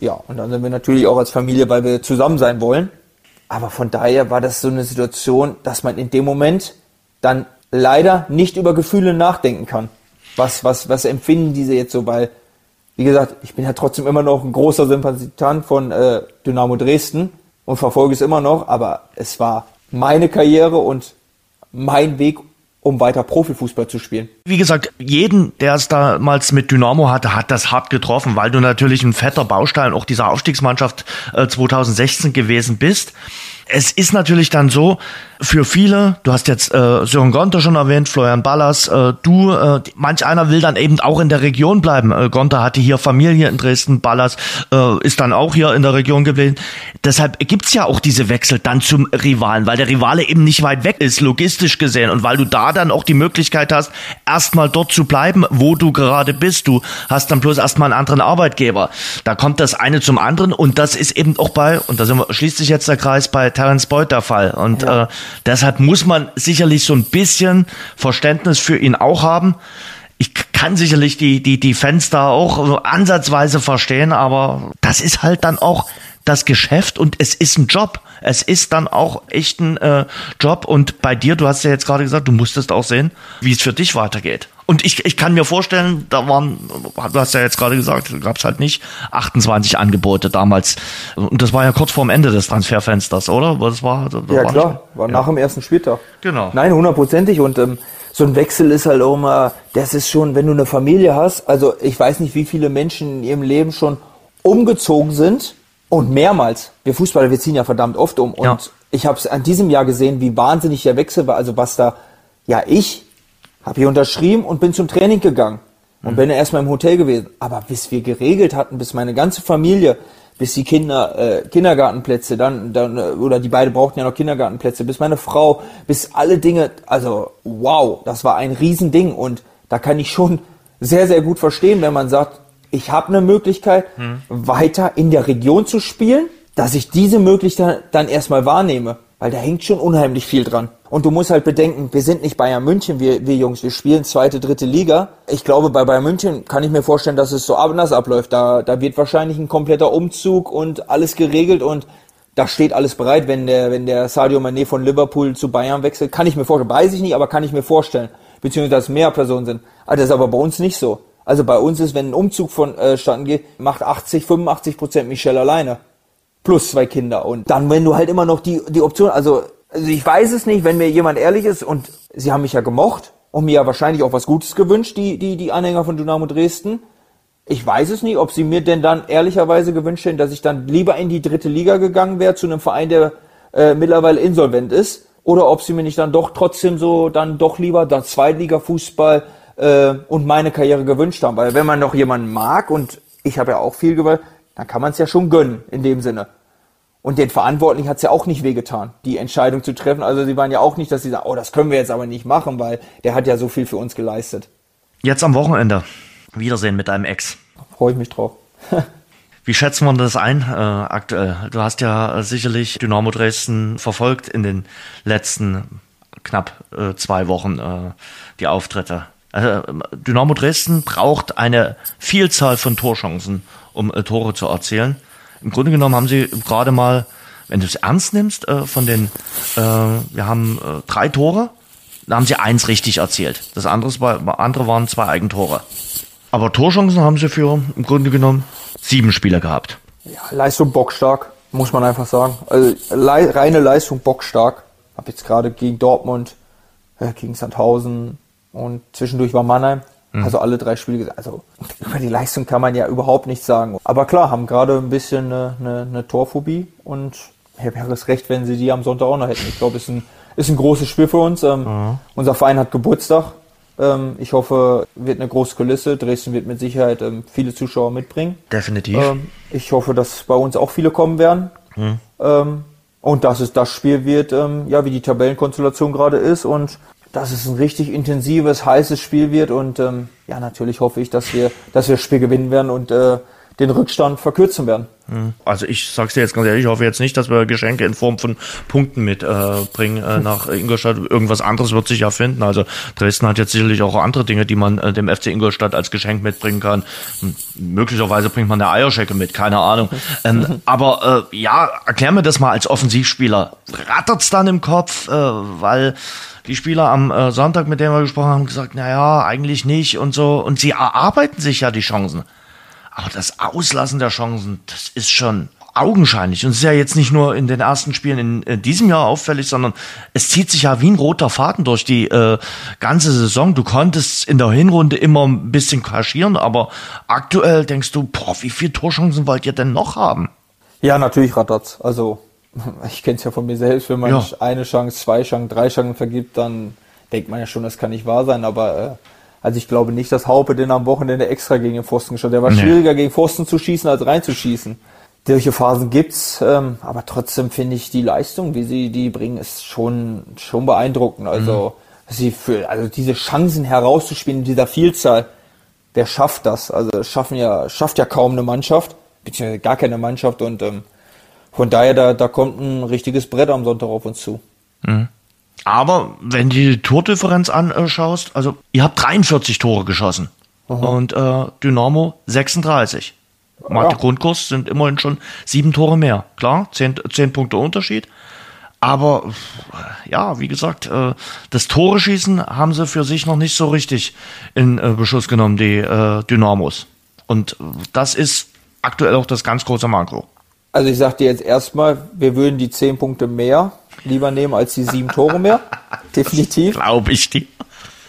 Ja, und dann sind wir natürlich auch als Familie, weil wir zusammen sein wollen. Aber von daher war das so eine Situation, dass man in dem Moment dann leider nicht über Gefühle nachdenken kann. Was, was, was empfinden diese jetzt so? Weil, wie gesagt, ich bin ja trotzdem immer noch ein großer Sympathisant von äh, Dynamo Dresden und verfolge es immer noch, aber es war meine Karriere und mein Weg, um weiter Profifußball zu spielen. Wie gesagt, jeden, der es damals mit Dynamo hatte, hat das hart getroffen, weil du natürlich ein fetter Baustein auch dieser Aufstiegsmannschaft äh, 2016 gewesen bist. Es ist natürlich dann so, für viele, du hast jetzt äh, Sören Gonter schon erwähnt, Florian Ballas, äh, du, äh, manch einer will dann eben auch in der Region bleiben. Äh, Gonter hatte hier Familie in Dresden, Ballas äh, ist dann auch hier in der Region gewesen. Deshalb gibt's ja auch diese Wechsel dann zum Rivalen, weil der Rivale eben nicht weit weg ist, logistisch gesehen. Und weil du da dann auch die Möglichkeit hast, erstmal dort zu bleiben, wo du gerade bist. Du hast dann bloß erstmal einen anderen Arbeitgeber. Da kommt das eine zum anderen und das ist eben auch bei, und da sind wir, schließt sich jetzt der Kreis, bei Terence Boyd der Fall. Und ja. äh, deshalb muss man sicherlich so ein bisschen Verständnis für ihn auch haben. Ich kann sicherlich die, die, die Fans da auch ansatzweise verstehen, aber das ist halt dann auch das Geschäft und es ist ein Job. Es ist dann auch echt ein äh, Job. Und bei dir, du hast ja jetzt gerade gesagt, du musstest auch sehen, wie es für dich weitergeht. Und ich, ich kann mir vorstellen, da waren, du hast ja jetzt gerade gesagt, gab es halt nicht 28 Angebote damals. Und das war ja kurz vorm Ende des Transferfensters, oder? Das war, das ja war klar, nicht, war ja. nach dem ersten Spieltag. Genau. Nein, hundertprozentig. Und ähm, so ein Wechsel ist halt auch immer, das ist schon, wenn du eine Familie hast, also ich weiß nicht, wie viele Menschen in ihrem Leben schon umgezogen sind und mehrmals. Wir Fußballer, wir ziehen ja verdammt oft um. Und ja. ich habe es an diesem Jahr gesehen, wie wahnsinnig der Wechsel war. Also was da, ja, ich habe hier unterschrieben und bin zum Training gegangen. Und mhm. bin erstmal im Hotel gewesen. Aber bis wir geregelt hatten, bis meine ganze Familie, bis die Kinder, äh, Kindergartenplätze, dann, dann, äh, oder die beiden brauchten ja noch Kindergartenplätze, bis meine Frau, bis alle Dinge, also wow, das war ein Riesending. Und da kann ich schon sehr, sehr gut verstehen, wenn man sagt, ich habe eine Möglichkeit, hm. weiter in der Region zu spielen, dass ich diese Möglichkeit dann erstmal wahrnehme. Weil da hängt schon unheimlich viel dran. Und du musst halt bedenken, wir sind nicht Bayern München, wir, wir Jungs, wir spielen zweite, dritte Liga. Ich glaube, bei Bayern München kann ich mir vorstellen, dass es so anders abläuft. Da, da wird wahrscheinlich ein kompletter Umzug und alles geregelt und da steht alles bereit, wenn der, wenn der Sadio Mané von Liverpool zu Bayern wechselt. Kann ich mir vorstellen. Weiß ich nicht, aber kann ich mir vorstellen. Beziehungsweise, dass mehr Personen sind. Aber das ist aber bei uns nicht so. Also bei uns ist, wenn ein Umzug vonstatten äh, geht, macht 80, 85 Prozent Michelle alleine. Plus zwei Kinder. Und dann, wenn du halt immer noch die, die Option, also, also ich weiß es nicht, wenn mir jemand ehrlich ist und sie haben mich ja gemocht und mir ja wahrscheinlich auch was Gutes gewünscht, die, die, die Anhänger von Dynamo Dresden. Ich weiß es nicht, ob sie mir denn dann ehrlicherweise gewünscht hätten, dass ich dann lieber in die dritte Liga gegangen wäre, zu einem Verein, der äh, mittlerweile insolvent ist, oder ob sie mir nicht dann doch trotzdem so, dann doch lieber dann Zweitliga-Fußball äh, und meine Karriere gewünscht haben. Weil wenn man noch jemanden mag, und ich habe ja auch viel gewollt, dann kann man es ja schon gönnen, in dem Sinne. Und den Verantwortlichen hat es ja auch nicht wehgetan, die Entscheidung zu treffen. Also sie waren ja auch nicht, dass sie sagen, oh, das können wir jetzt aber nicht machen, weil der hat ja so viel für uns geleistet. Jetzt am Wochenende. Wiedersehen mit deinem Ex. Freue ich mich drauf. Wie schätzen wir das ein äh, aktuell? Du hast ja sicherlich Dynamo Dresden verfolgt in den letzten knapp äh, zwei Wochen äh, die Auftritte. Also Dynamo Dresden braucht eine Vielzahl von Torchancen, um äh, Tore zu erzielen. Im Grunde genommen haben sie gerade mal, wenn du es ernst nimmst, äh, von den, äh, wir haben äh, drei Tore, da haben sie eins richtig erzielt. Das andere, andere waren zwei Eigentore. Aber Torchancen haben sie für im Grunde genommen sieben Spieler gehabt. Ja, Leistung bockstark, muss man einfach sagen. Also le reine Leistung bockstark. Hab jetzt gerade gegen Dortmund, äh, gegen Sandhausen, und zwischendurch war Mannheim. Mhm. Also alle drei Spiele, also über die Leistung kann man ja überhaupt nichts sagen. Aber klar, haben gerade ein bisschen eine, eine, eine Torphobie und wäre es recht, wenn sie die am Sonntag auch noch hätten. Ich glaube, es ist ein, ist ein großes Spiel für uns. Ähm, mhm. Unser Verein hat Geburtstag. Ähm, ich hoffe, wird eine große Kulisse. Dresden wird mit Sicherheit ähm, viele Zuschauer mitbringen. Definitiv. Ähm, ich hoffe, dass bei uns auch viele kommen werden. Mhm. Ähm, und dass es das Spiel wird, ähm, ja, wie die Tabellenkonstellation gerade ist. Und dass es ein richtig intensives, heißes Spiel wird. Und ähm, ja, natürlich hoffe ich, dass wir, dass wir das Spiel gewinnen werden. Und äh, den Rückstand verkürzen werden. Hm. Also ich sag's dir jetzt ganz ehrlich, ich hoffe jetzt nicht, dass wir Geschenke in Form von Punkten mitbringen äh, äh, nach Ingolstadt. Irgendwas anderes wird sich ja finden. Also Dresden hat jetzt sicherlich auch andere Dinge, die man äh, dem FC Ingolstadt als Geschenk mitbringen kann. Hm, möglicherweise bringt man eine Eierschecke mit, keine Ahnung. Ähm, aber äh, ja, erklär mir das mal als Offensivspieler. Rattert's dann im Kopf, äh, weil die Spieler am äh, Sonntag, mit denen wir gesprochen haben, gesagt, na ja, eigentlich nicht und so. Und sie erarbeiten sich ja die Chancen. Aber das Auslassen der Chancen, das ist schon augenscheinlich. Und es ist ja jetzt nicht nur in den ersten Spielen in, in diesem Jahr auffällig, sondern es zieht sich ja wie ein roter Faden durch die äh, ganze Saison. Du konntest in der Hinrunde immer ein bisschen kaschieren, aber aktuell denkst du, boah, wie viele Torchancen wollt ihr denn noch haben? Ja, natürlich rattert's. Also ich kenne es ja von mir selbst, wenn man Ja. eine Chance, zwei Chancen, drei Chancen vergibt, dann denkt man ja schon, das kann nicht wahr sein, aber äh, also ich glaube nicht, dass Haupe den am Wochenende extra gegen den Pfosten geschossen hat. Der war Nee. schwieriger gegen Pfosten zu schießen als reinzuschießen. Solche Phasen gibt's, ähm, aber trotzdem finde ich die Leistung, wie sie die bringen, ist schon schon beeindruckend. Also sie für also diese Chancen herauszuspielen in dieser Vielzahl, wer schafft das? Also schaffen ja schafft ja kaum eine Mannschaft, beziehungsweise gar keine Mannschaft und ähm, von daher da da kommt ein richtiges Brett am Sonntag auf uns zu. Aber wenn du die Tordifferenz anschaust, also ihr habt 43 Tore geschossen und äh, Dynamo 36. Mathe Ja. Grundkurs sind immerhin schon sieben Tore mehr. Klar, zehn, zehn Punkte Unterschied. Aber äh, ja, wie gesagt, äh, das Tore-Schießen haben sie für sich noch nicht so richtig in äh, Beschuss genommen, die Dynamos. Und das ist aktuell auch das ganz große Manko. Also ich sag dir jetzt erstmal, wir würden die zehn Punkte mehr lieber nehmen als die sieben Tore mehr. Definitiv. Glaube ich dir.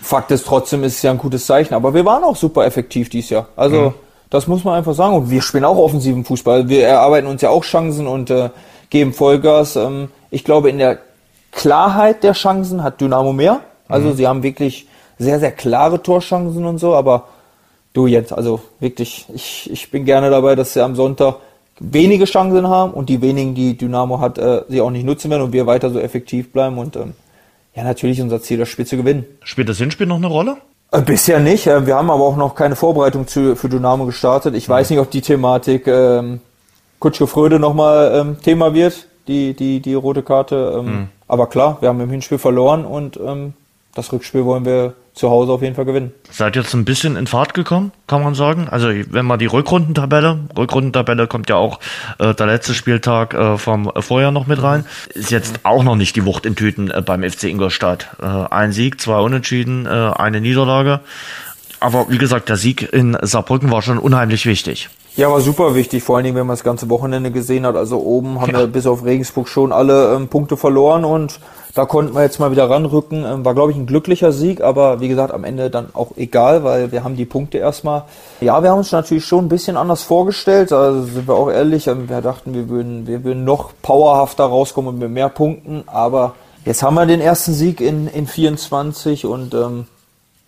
Fakt ist trotzdem, ist es ja ein gutes Zeichen. Aber wir waren auch super effektiv dieses Jahr. Also das muss man einfach sagen. Und wir spielen auch offensiven Fußball. Wir erarbeiten uns ja auch Chancen und äh, geben Vollgas. Ähm, ich glaube, in der Klarheit der Chancen hat Dynamo mehr. Also sie haben wirklich sehr, sehr klare Torchancen und so. Aber du Jens, also wirklich, ich, ich bin gerne dabei, dass sie am Sonntag wenige Chancen haben und die wenigen, die Dynamo hat, äh, sie auch nicht nutzen werden und wir weiter so effektiv bleiben. Und ähm, ja, natürlich unser Ziel, das Spiel zu gewinnen. Spielt das Hinspiel noch eine Rolle? Äh, Bisher nicht. Äh, Wir haben aber auch noch keine Vorbereitung zu, für Dynamo gestartet. Ich weiß nicht, ob die Thematik ähm, Kutschke Fröde nochmal ähm, Thema wird, die, die, die rote Karte. Ähm, Aber klar, wir haben im Hinspiel verloren und ähm, das Rückspiel wollen wir zu Hause auf jeden Fall gewinnen. Seid jetzt ein bisschen in Fahrt gekommen, kann man sagen. Also wenn man die Rückrundentabelle, Rückrundentabelle kommt ja auch äh, der letzte Spieltag äh, vom Vorjahr noch mit rein, ist jetzt auch noch nicht die Wucht in Tüten äh, beim FC Ingolstadt. Äh, ein Sieg, zwei Unentschieden, äh, eine Niederlage. Aber wie gesagt, der Sieg in Saarbrücken war schon unheimlich wichtig. Ja, war super wichtig, vor allen Dingen, wenn man das ganze Wochenende gesehen hat. Also oben haben Ja. wir bis auf Regensburg schon alle ähm, Punkte verloren und da konnten wir jetzt mal wieder ranrücken. Ähm, war, glaube ich, ein glücklicher Sieg, aber wie gesagt, am Ende dann auch egal, weil wir haben die Punkte erstmal. Ja, wir haben uns natürlich schon ein bisschen anders vorgestellt, also sind wir auch ehrlich. Ähm, wir dachten, wir würden, wir würden noch powerhafter rauskommen und mit mehr Punkten, aber jetzt haben wir den ersten Sieg in, in 24 und ähm,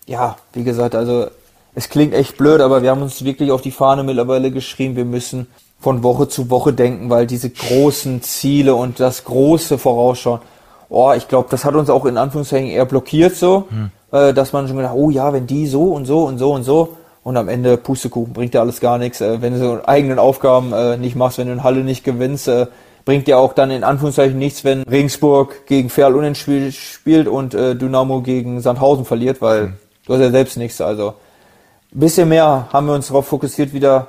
ja, wie gesagt, also es klingt echt blöd, aber wir haben uns wirklich auf die Fahne mittlerweile geschrieben, wir müssen von Woche zu Woche denken, weil diese großen Ziele und das große Vorausschauen, oh, ich glaube, das hat uns auch in Anführungszeichen eher blockiert so, äh, dass man schon gedacht, oh ja, wenn die so und so und so und so und am Ende Pustekuchen bringt ja alles gar nichts, äh, wenn du so eigenen Aufgaben äh, nicht machst, wenn du in Halle nicht gewinnst, äh, bringt ja auch dann in Anführungszeichen nichts, wenn Regensburg gegen Ferl unentschieden spielt und äh, Dynamo gegen Sandhausen verliert, weil du hast ja selbst nichts. Also ein bisschen mehr haben wir uns darauf fokussiert wieder,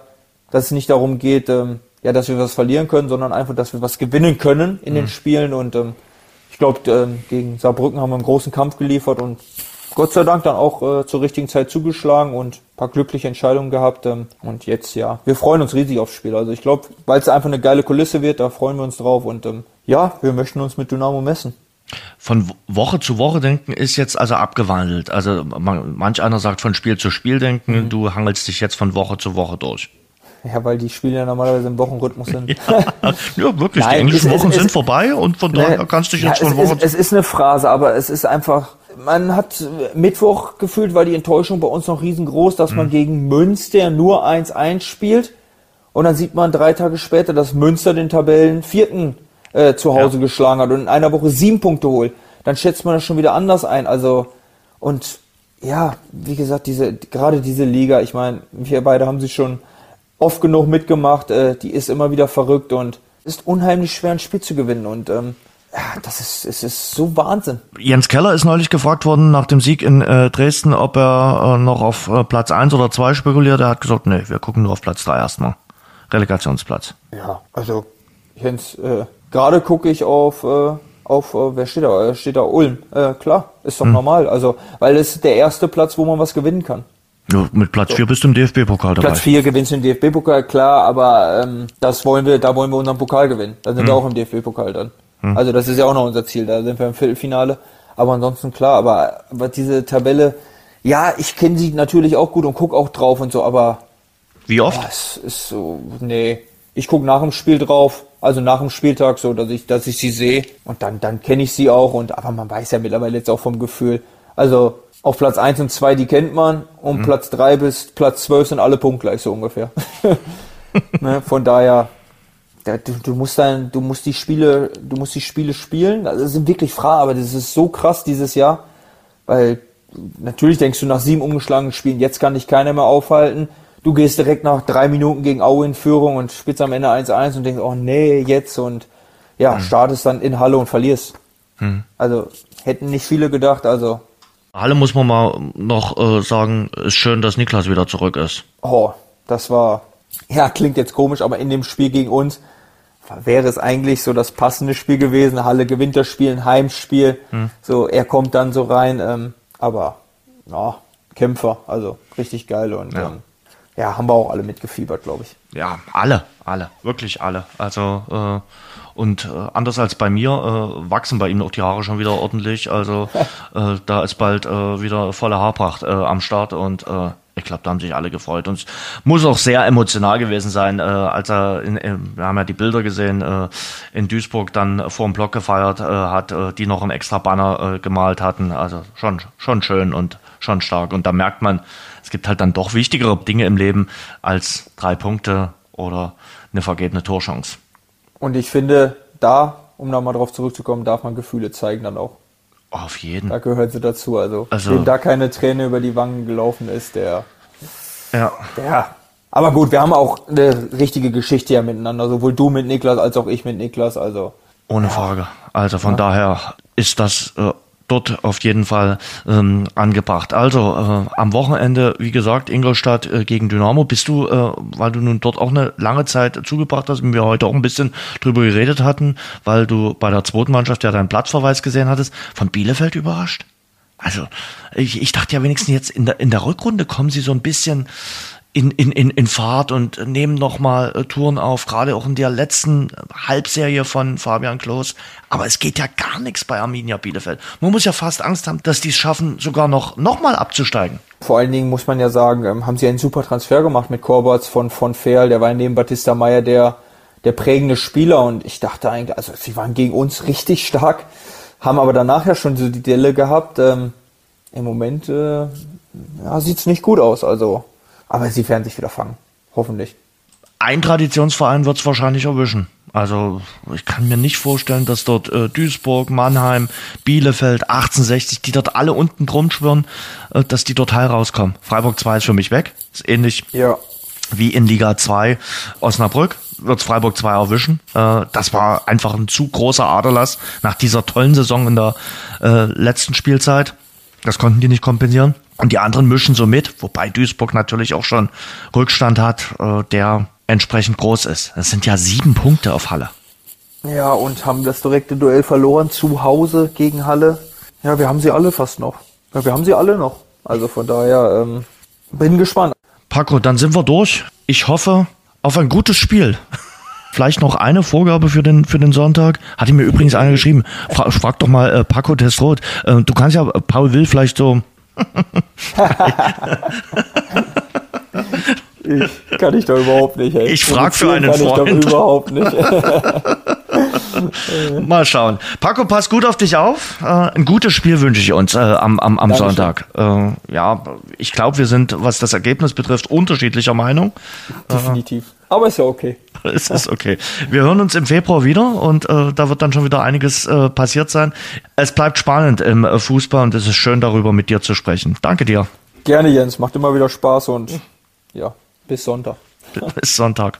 dass es nicht darum geht, ähm, ja, dass wir was verlieren können, sondern einfach, dass wir was gewinnen können in den Spielen. Und ähm, ich glaube, ähm, gegen Saarbrücken haben wir einen großen Kampf geliefert und Gott sei Dank dann auch äh, zur richtigen Zeit zugeschlagen und ein paar glückliche Entscheidungen gehabt. Ähm, und jetzt ja, wir freuen uns riesig aufs Spiel. Also ich glaube, weil es einfach eine geile Kulisse wird, da freuen wir uns drauf. Und ähm, ja, wir möchten uns mit Dynamo messen. Von Wo- Woche zu Woche denken ist jetzt also abgewandelt. Also man, manch einer sagt von Spiel zu Spiel denken, du hangelst dich jetzt von Woche zu Woche durch. Ja, weil die Spiele ja normalerweise im Wochenrhythmus sind. Ja, wirklich, die Nein, englischen es- es- Wochen es- sind vorbei und von Ne, daher kannst du dich ja, jetzt von es, Woche ist, es ist eine Phrase, aber es ist einfach, man hat Mittwoch gefühlt, war die Enttäuschung bei uns noch riesengroß, dass Mhm. man gegen Münster nur 1-1 spielt und dann sieht man drei Tage später, dass Münster den Tabellen vierten äh, zu Hause Ja. geschlagen hat und in einer Woche sieben Punkte holt. Dann schätzt man das schon wieder anders ein. Also und ja, wie gesagt, diese gerade diese Liga, ich meine, wir beide haben sie schon oft genug mitgemacht, äh, die ist immer wieder verrückt und ist unheimlich schwer ein Spiel zu gewinnen und ähm, ja, das ist es ist so Wahnsinn. Jens Keller ist neulich gefragt worden nach dem Sieg in äh, Dresden, ob er äh, noch auf äh, Platz 1 oder 2 spekuliert. Er hat gesagt, nee, wir gucken nur auf Platz 3 erstmal. Relegationsplatz. Ja, also Jens, äh, gerade gucke ich auf äh, auf äh, wer steht da? Äh, Steht da Ulm? Äh, klar, ist doch normal. Also weil es ist der erste Platz, wo man was gewinnen kann. Ja, mit Platz 4 bist du im DFB-Pokal dabei. Platz 4 gewinnst du den DFB-Pokal, klar, aber ähm, das wollen wir, da wollen wir unseren Pokal gewinnen. Dann sind wir auch im DFB-Pokal dann. Also das ist ja auch noch unser Ziel, da sind wir im Viertelfinale. Aber ansonsten klar, aber, aber diese Tabelle, ja, ich kenne sie natürlich auch gut und guck auch drauf und so, aber Wie oft? ja, es ist so, nee. Ich guck nach dem Spiel drauf, Also nach dem Spieltag so, dass ich, dass ich sie sehe und dann, dann kenne ich sie auch und aber man weiß ja mittlerweile jetzt auch vom Gefühl. Also auf Platz 1 und 2, die kennt man und mhm. Platz 3 bis Platz 12 sind alle punktgleich so ungefähr. ne, von daher, du, du, musst dann, du musst die Spiele, du musst die Spiele spielen. Also das sind wirklich Fragen, aber das ist so krass dieses Jahr, weil natürlich denkst du nach sieben umgeschlagenen Spielen, jetzt kann dich keiner mehr aufhalten. Du gehst direkt nach drei Minuten gegen Aue in Führung und spielst am Ende 1-1 und denkst, oh nee, jetzt und ja, mhm. startest dann in Halle und verlierst. Mhm. Also hätten nicht viele gedacht, also. Halle muss man mal noch äh, sagen, ist schön, dass Niklas wieder zurück ist. Oh, das war, ja, klingt jetzt komisch, aber in dem Spiel gegen uns wäre es eigentlich so das passende Spiel gewesen. Halle gewinnt das Spiel, ein Heimspiel. Mhm. So, er kommt dann so rein. Ähm, aber ja, Kämpfer, also richtig geil und ja. Ähm, ja, haben wir auch alle mitgefiebert, glaube ich. Ja, alle, alle, wirklich alle. Also äh, und äh, anders als bei mir äh, wachsen bei ihm auch die Haare schon wieder ordentlich. Also äh, da ist bald äh, wieder volle Haarpracht äh, am Start und äh, ich glaube, da haben sich alle gefreut. Und es muss auch sehr emotional gewesen sein, äh, als er, in, in, wir haben ja die Bilder gesehen, äh, in Duisburg dann vor dem Block gefeiert äh, hat, äh, die noch einen extra Banner äh, gemalt hatten. Also schon, schon schön und schon stark. Und da merkt man, gibt halt dann doch wichtigere Dinge im Leben als drei Punkte oder eine vergebene Torchance. Und ich finde, da, um nochmal drauf zurückzukommen, darf man Gefühle zeigen dann auch. Auf jeden. Da gehört sie dazu. Also, also dem da keine Träne über die Wangen gelaufen ist, der. Ja. Der. Aber gut, wir haben auch eine richtige Geschichte ja miteinander. Sowohl du mit Niklas als auch ich mit Niklas. Also. Ohne. Frage. Also von ja. daher ist das äh, dort auf jeden Fall ähm, angebracht. Also äh, am Wochenende, wie gesagt, Ingolstadt äh, gegen Dynamo. Bist du, äh, weil du nun dort auch eine lange Zeit zugebracht hast und wir heute auch ein bisschen drüber geredet hatten, weil du bei der zweiten Mannschaft ja deinen Platzverweis gesehen hattest, von Bielefeld überrascht? Also ich, ich dachte ja wenigstens jetzt in der, in der Rückrunde kommen sie so ein bisschen in, in, in, in Fahrt und nehmen nochmal äh, Touren auf, gerade auch in der letzten Halbserie von Fabian Klos. Aber es geht ja gar nichts bei Arminia Bielefeld. Man muss ja fast Angst haben, dass die es schaffen, sogar noch, noch mal abzusteigen. Vor allen Dingen muss man ja sagen, ähm, haben sie einen super Transfer gemacht mit Korbatz von, von Ferl, der war neben Batista Meyer der, der prägende Spieler und ich dachte eigentlich, also sie waren gegen uns richtig stark, haben aber danach ja schon so die Delle gehabt. Ähm, Im Moment äh, ja, sieht's nicht gut aus, also aber sie werden sich wieder fangen. Hoffentlich. Ein Traditionsverein wird es wahrscheinlich erwischen. Also ich kann mir nicht vorstellen, dass dort äh, Duisburg, Mannheim, Bielefeld, 1860, die dort alle unten drum schwirren, äh, dass die dort heil rauskommen. Freiburg 2 ist für mich weg. Ist ähnlich ja. wie in Liga 2 Osnabrück. Wird Freiburg 2 erwischen. Äh, das war einfach ein zu großer Aderlass nach dieser tollen Saison in der äh, letzten Spielzeit. Das konnten die nicht kompensieren. Und die anderen mischen so mit, wobei Duisburg natürlich auch schon Rückstand hat, äh, der entsprechend groß ist. Das sind ja sieben Punkte auf Halle. Ja, und haben das direkte Duell verloren zu Hause gegen Halle. Ja, wir haben sie alle fast noch. Ja, wir haben sie alle noch. Also von daher ähm, bin gespannt. Paco, dann sind wir durch. Ich hoffe auf ein gutes Spiel. Vielleicht noch eine Vorgabe für den, für den Sonntag. Hatte mir übrigens einer geschrieben. Fra frag doch mal äh, Paco Testrot. Äh, du kannst ja Paul Will vielleicht so ich kann ich doch überhaupt nicht. Ey. Ich frage für einen kann Freund. Ich doch überhaupt nicht. Mal schauen. Paco, pass gut auf dich auf. Äh, ein gutes Spiel wünsche ich uns äh, am, am, am Sonntag. Äh, ja, ich glaube, wir sind, was das Ergebnis betrifft, unterschiedlicher Meinung. Definitiv. Aber ist ja okay. es ist okay. Wir hören uns im Februar wieder und äh, da wird dann schon wieder einiges äh, passiert sein. Es bleibt spannend im äh, Fußball und es ist schön, darüber mit dir zu sprechen. Danke dir. Gerne, Jens. Macht immer wieder Spaß und ja, bis Sonntag. Bis Sonntag.